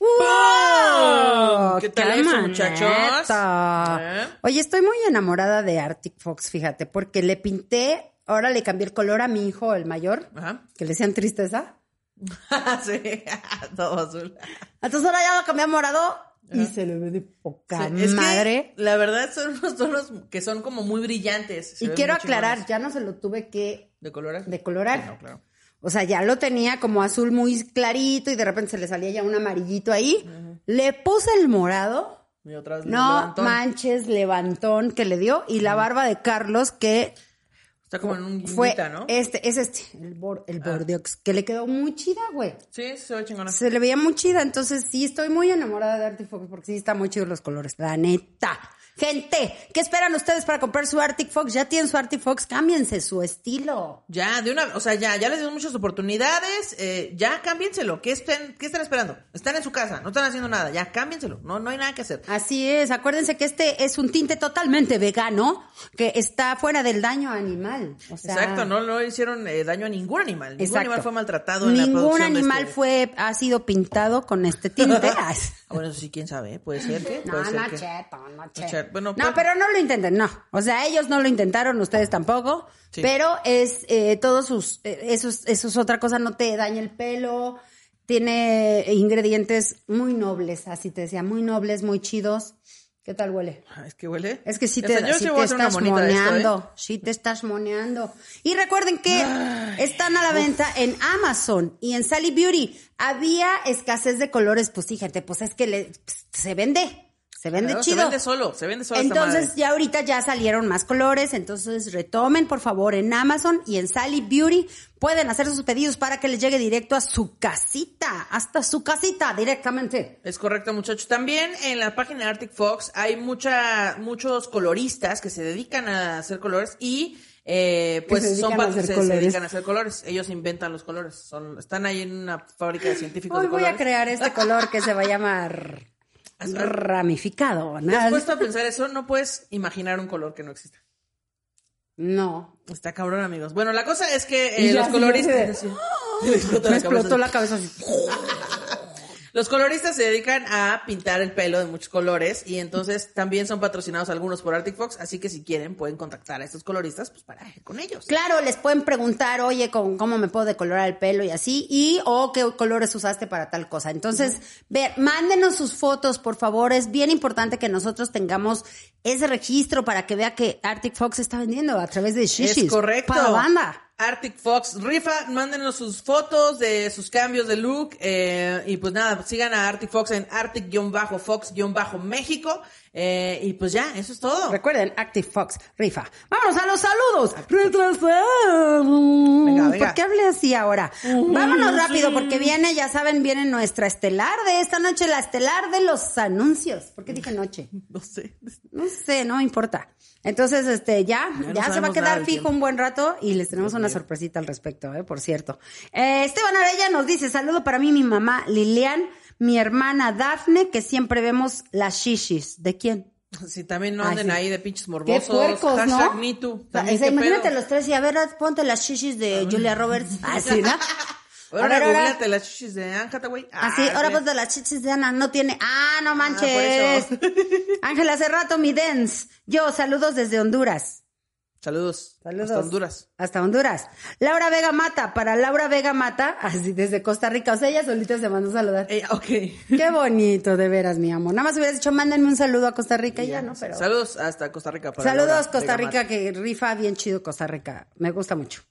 ¡Wow! ¿Qué tal eso, muchachos? ¿Eh? Oye, estoy muy enamorada de Arctic Fox, fíjate, porque le pinté, ahora le cambié el color a mi hijo, el mayor, Ajá. que le decían tristeza. [laughs] sí, [laughs] todo azul. Entonces ahora ya lo cambié a morado y se le ve de poca Sí, es que, madre. la verdad son unos tonos que son como muy brillantes. Se y quiero aclarar, ya no se lo tuve que ¿De colores? decolorar. No, claro. O sea, ya lo tenía como azul muy clarito y de repente se le salía ya un amarillito ahí. Le puse el morado. Y otra vez No levantón. manches, levantón que le dio. Y la barba de Carlos que Está como en un fue guindita, ¿no? este, es este, el, bor, el bordeaux, que le quedó muy chida, güey. Sí, se ve chingona. Se le veía muy chida, entonces sí estoy muy enamorada de Arctic Fox porque sí está muy chido los colores, la neta. Gente, ¿qué esperan ustedes para comprar su Arctic Fox? Ya tienen su Arctic Fox, cámbiense su estilo. Ya, de una, o sea, ya, ya les dio muchas oportunidades, eh, ya cámbienselo. ¿Qué estén, ¿Qué están esperando? Están en su casa, no están haciendo nada, ya cámbienselo. No, no hay nada que hacer. Así es, acuérdense que este es un tinte totalmente vegano que está fuera del daño animal. O sea, Exacto, no, no hicieron eh, daño a ningún animal. Ningún Exacto. animal fue maltratado en la Ningún producción de animal este- fue, ha sido pintado con este tinte. [laughs] Ah, bueno, eso sí, quién sabe, ¿eh? puede ser que, [laughs] puede No, ser no, que- cheto, no, cheto. Bueno, no, pues- pero no lo intenten, no. O sea, ellos no lo intentaron, ustedes tampoco. Sí. Pero es eh, todos sus, eh, eso, es, eso es otra cosa, no te daña el pelo. Tiene ingredientes muy nobles, así te decía, muy nobles, muy chidos. ¿Qué tal huele? Ah, Es que huele. Es que sí O te, sí te estás esto, ¿eh? moneando. Sí te estás moneando. Y recuerden que están a la venta en Amazon y en Sally Beauty. Había escasez de colores, pues fíjate, pues es que le, pues, se vende. Se vende Claro, chido. Se vende solo, se vende solo esta Entonces madre. ya ahorita ya salieron más colores, entonces retomen por favor en Amazon y en Sally Beauty pueden hacer sus pedidos para que les llegue directo a su casita, hasta su casita directamente. Es correcto, muchachos. También en la página de Arctic Fox hay mucha, muchos coloristas que se dedican a hacer colores y eh, pues son dedican a pat- hacer se, colores. dedican a hacer colores. Ellos inventan los colores. Son, están ahí en una fábrica de científicos Hoy de voy a crear este color que se va a [laughs] llamar ramificado. ¿Te ¿no? has puesto a pensar eso? No puedes imaginar un color que no exista. No. Está cabrón, amigos. Bueno, la cosa es que eh, los coloristas... [laughs] de- Me explotó la cabeza así. Los coloristas se dedican a pintar el pelo de muchos colores y entonces también son patrocinados algunos por Arctic Fox, así que si quieren pueden contactar a estos coloristas pues para ir con ellos. Claro, les pueden preguntar, oye, con cómo me puedo decolorar el pelo y así, y o qué colores usaste para tal cosa. Entonces, ver, mándenos sus fotos, por favor. Es bien importante que nosotros tengamos ese registro para que vea que Arctic Fox está vendiendo a través de Shishis. Es correcto. Para la banda. Arctic Fox rifa, mándenos sus fotos de sus cambios de look eh, y pues nada, sigan a Arctic Fox en Arctic-Fox-México eh, y pues ya, eso es todo. Recuerden, Active Fox, rifa. Vámonos a los saludos. Venga, venga. ¿Por qué hablé así ahora? Vámonos rápido porque viene, ya saben, viene nuestra estelar de esta noche, la estelar de los anuncios. ¿Por qué dije noche? [laughs] No sé. No sé, no importa. Entonces, este, ya, Ya no se va a quedar fijo un buen rato y les tenemos una sorpresita al respecto, eh, por cierto. Eh, Esteban Arella nos dice, saludo para mí, mi mamá Lilian, mi hermana Dafne, que siempre vemos las shishis. ¿De quién? Si también no anden ahí de pinches Qué morbosos. puercos, Hashtag ¿no? me too. O sea, También, o sea, ¿qué imagínate pedo? los tres y a ver, ponte las shishis de Julia Roberts. [laughs] Así, ¿no? Ahora a ver, ahora. googleate las chichis de Anne Hathaway. Así, Ah, ahora sí. pues de las chichis de Ana, no tiene. Ah, no por manches. [laughs] eso. Ángel, hace rato mi dance. Yo, saludos desde Honduras. Saludos. Saludos. Hasta Honduras. Hasta Honduras. Laura Vega Mata, para Laura Vega Mata, [laughs] así desde Costa Rica. O sea, ella solita se mandó a saludar. Eh, ok. [laughs] Qué bonito, de veras, mi amor. Nada más hubieras dicho, mándenme un saludo a Costa Rica y ya, ¿no? Pero. Saludos hasta Costa Rica. para Saludos, Laura Costa Vega Rica, Mata. que rifa bien chido Costa Rica. Me gusta mucho.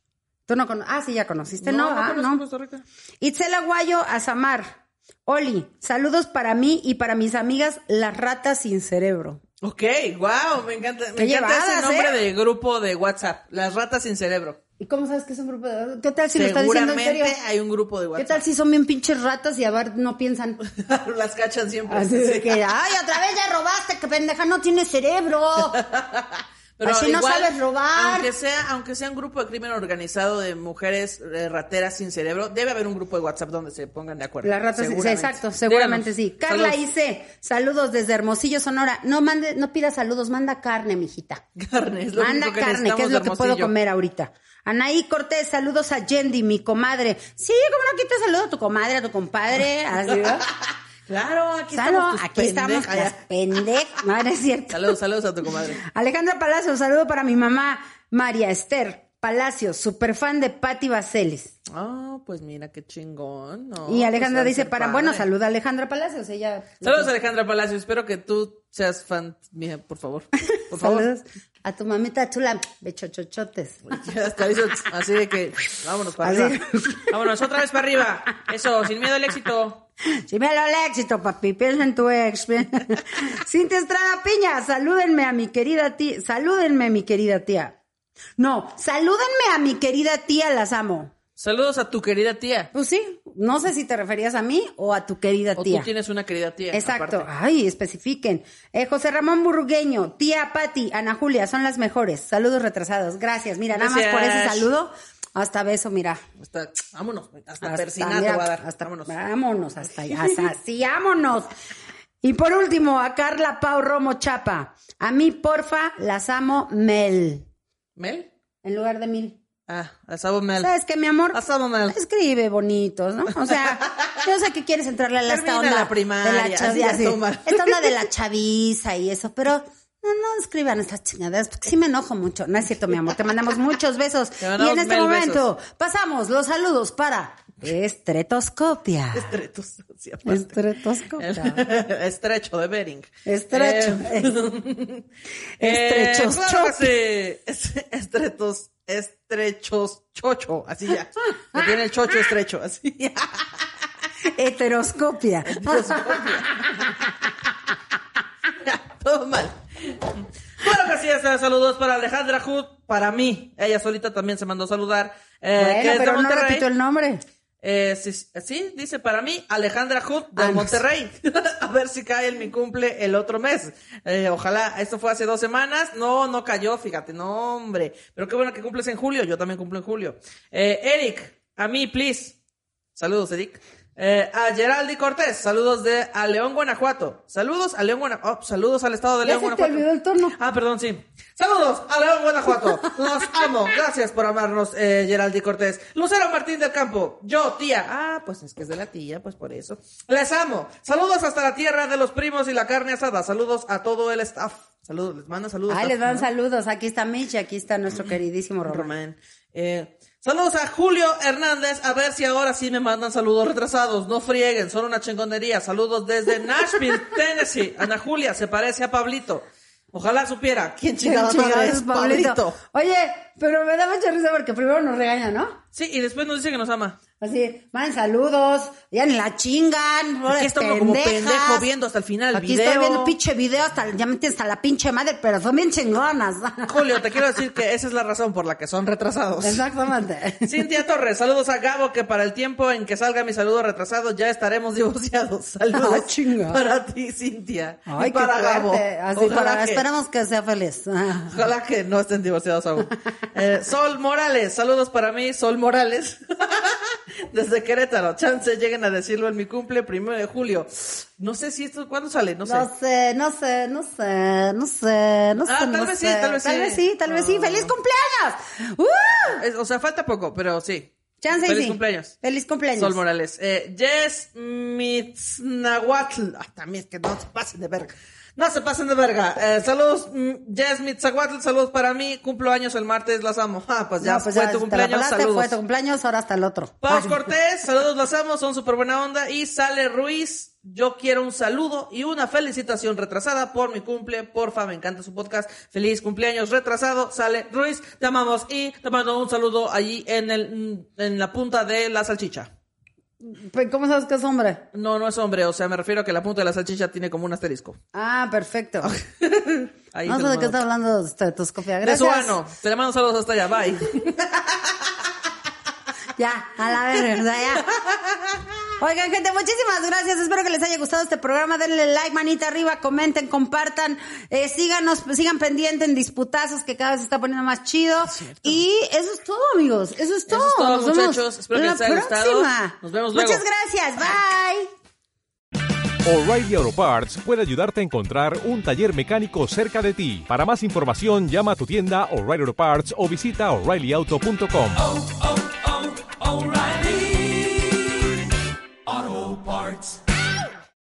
¿Tú no conoces? Ah, sí, ya conociste. No, No, no ah, no. Costa Rica. Itzel Aguayo Azamar. Oli, saludos para mí y para mis amigas las ratas sin cerebro. Ok, wow, me encanta, me Qué encanta ese nombre ¿eh? de grupo de WhatsApp, las ratas sin cerebro. ¿Y cómo sabes que es un grupo de... ¿Qué tal si lo está diciendo en Seguramente serio? hay un grupo de ¿Qué WhatsApp. tal si son bien pinches ratas y a ver, no piensan? [laughs] las cachan siempre. Así Sí. que, ay, otra vez ya robaste, que pendeja no tiene cerebro. [laughs] Pero Así no sabes robar. Aunque sea, aunque sea un grupo de crimen organizado de mujeres eh, rateras sin cerebro, debe haber un grupo de WhatsApp donde se pongan de acuerdo. Las ratas, sí, exacto, seguramente Díganos. sí. Carla Saludos. dice, saludos desde Hermosillo, Sonora. No mande, no pida saludos, manda carne, mijita. Carne, es lo Manda que carne, que es lo que puedo comer ahorita. Anaí Cortés, saludos a Yendi, mi comadre. Sí, como no, aquí te saludo a tu comadre, a tu compadre. Así. [laughs] Claro, aquí Saludos, estamos. tus aquí estamos pendejas. las pendejas. No, no es cierto. Saludos, saludos a tu comadre. Alejandra Palacios, saludo para mi mamá, María Esther Palacios, super fan de Patti Vaselis. Ah, pues mira qué chingón. ¿no? y Alejandra Pues, dice, para, padre. bueno, saluda a Alejandra Palacios, ella... Saludos Alejandra Palacio, espero que tú seas fan mía, por favor. [laughs] Por favor. Saludos a tu mamita chula, bechochochotes. Ya así de que vámonos para Así. arriba. Vámonos otra vez para arriba. Eso, sin miedo al éxito. Si me lo al éxito, papi, piensa en tu ex. [laughs] Cintia Estrada Piña, salúdenme a mi querida tía, salúdenme a mi querida tía. No, salúdenme a mi querida tía, las amo. Saludos a tu querida tía. Pues sí, no sé si te referías a mí o a tu querida O tía. tú tienes una querida tía. Exacto. aparte. Ay, especifiquen. Eh, José Ramón Burgueño, tía Patti, Ana Julia, son las mejores. Saludos retrasados. Gracias. Mira, nada más por ese saludo. Hasta beso, mira. Hasta- vámonos, hasta, Hasta, persinato mira, va a dar. hasta- vámonos. vámonos, hasta allá. Hasta, sí, vámonos. Y por último, a Carla Pau Romo Chapa. A mí, porfa, las amo Mel. ¿Mel? En lugar de mil. Ah, asado Mel. ¿Sabes qué, mi amor? Escribe bonitos, ¿no? O sea, [laughs] yo sé que quieres entrarle a la esta onda la primaria, de la chaviza, esta onda de la [laughs] chaviza y eso, pero no, no escriban estas chingaderas porque sí me enojo mucho. No es cierto, mi amor. Te mandamos muchos besos. Y en este momento pasamos los saludos para Estretoscopia. Estretoscopia. El- [laughs] Estrecho de Bering. Estrecho. Eh, Estrechos eh, claro sí. Estretos, estrechos, chocho, así ya. Que tiene el chocho estrecho, así. Heteroscopia. Todo mal. Claro que sí, este, saludos para Alejandra Hood, para mí. Ella solita también se mandó a saludar. eh, que Bueno, de pero no repito el nombre. Eh, sí, sí, dice para mí, Alejandra Hood de Ah, no. Monterrey. [laughs] a ver si cae en mi cumple el otro mes. Eh, ojalá, esto fue hace dos semanas. No, no cayó, fíjate, no, hombre. Pero qué bueno que cumples en julio, yo también cumplo en julio. Eh, Eric, a mí, please. Saludos, Eric. Eh, a Geraldi Cortés, saludos de a León, Guanajuato. Saludos a León, Guanajuato. saludos al estado de Ya León, se te Guanajuato. olvidó el turno. Ah, perdón, sí. Saludos a León, Guanajuato. Los [laughs] amo. Gracias por amarnos, eh, Geraldi Cortés. Lucero Martín del Campo. Yo, tía. Ah, pues es que es de la tía, pues por eso. Les amo. Saludos hasta la tierra de los primos y la carne asada. Saludos a todo el staff. Saludos, les mando saludos. Staff, les dan ¿no? saludos. Aquí está Mitch y aquí está nuestro queridísimo Román. Román. Eh, saludos a Julio Hernández. A ver si ahora sí me mandan saludos retrasados. No frieguen, son una chingonería. Saludos desde Nashville, [laughs] Tennessee. Ana Julia se parece a Pablito. Ojalá supiera quién chingada madre es Pablito. Oye, pero me da mucha risa porque primero nos regaña, ¿no? Sí, y después nos dice que nos ama. Así, manden saludos, ya ni la chingan. Aquí uno como pendejo viendo hasta el final el Aquí video. estoy viendo pinche video, hasta, ya me tienes hasta la pinche madre, pero son bien chingonas. [laughs] Julio, te quiero decir que esa es la razón por la que son retrasados. Exactamente. [laughs] Cintia Torres, saludos a Gabo, que para el tiempo en que salga mi saludo retrasado ya estaremos divorciados. [laughs] Saludos Ah, para ti, Cintia. Ay, y para qué Gabo. Así, para, que- esperemos que sea feliz. Ojalá que no estén divorciados aún. Eh, Sol Morales, saludos para mí, Sol Morales. [laughs] Desde Querétaro. Chance lleguen a decirlo en mi cumple, primero de julio. No sé si esto, ¿cuándo sale? No sé. No sé, no sé, no sé, no sé, no sé. Ah, tal no vez sí, sé. tal vez sí. Tal vez sí, tal vez sí. Ah. ¡Feliz cumpleaños! ¡Uh! Es- o sea, falta poco, pero sí. Chance y Feliz sí. cumpleaños. Feliz cumpleaños. Sol Morales. Eh, Jess Mitznahuatl. Ah, también que no se pasen de verga. No se pasen de verga. Eh, saludos, mm, Jess Mitzahuatl. Saludos para mí. Cumplo años el martes. Las amo. Ah, pues ya No, pues fue ya, tu cumpleaños. pelaste, Saludos. Fue tu cumpleaños, ahora hasta el otro. Pau Ay. Cortés, saludos, las amo, son súper buena onda. Y Sale Ruiz, yo quiero un saludo y una felicitación retrasada por mi cumple. Porfa, me encanta su podcast. Feliz cumpleaños retrasado. Sale Ruiz, te amamos y te mando un saludo allí en, el, en la punta de la salchicha. ¿Cómo sabes que es hombre? No, no es hombre, o sea, me refiero a que la punta de la salchicha tiene como un asterisco. Ah, perfecto. [laughs] Ahí no sé de qué está hablando este, tus cofia. De su Gracias. ano. Te le mando saludos hasta allá. Bye. [laughs] Ya, a la verga, ya. [laughs] Oigan, gente, muchísimas gracias. Espero que les haya gustado este programa. Denle like, manita arriba, comenten, compartan. Eh, síganos, sigan pendientes en disputazos que cada vez se está poniendo más chido. Y eso es todo, amigos. Eso es todo. es todo, Nos vemos muchachos. Espero que la les haya gustado. próxima. Nos vemos luego. Muchas gracias. Bye. O'Reilly Auto Parts puede ayudarte a encontrar un taller mecánico cerca de ti. Para más información, llama a tu tienda O'Reilly Auto Parts o visita oreillyauto.com. parts.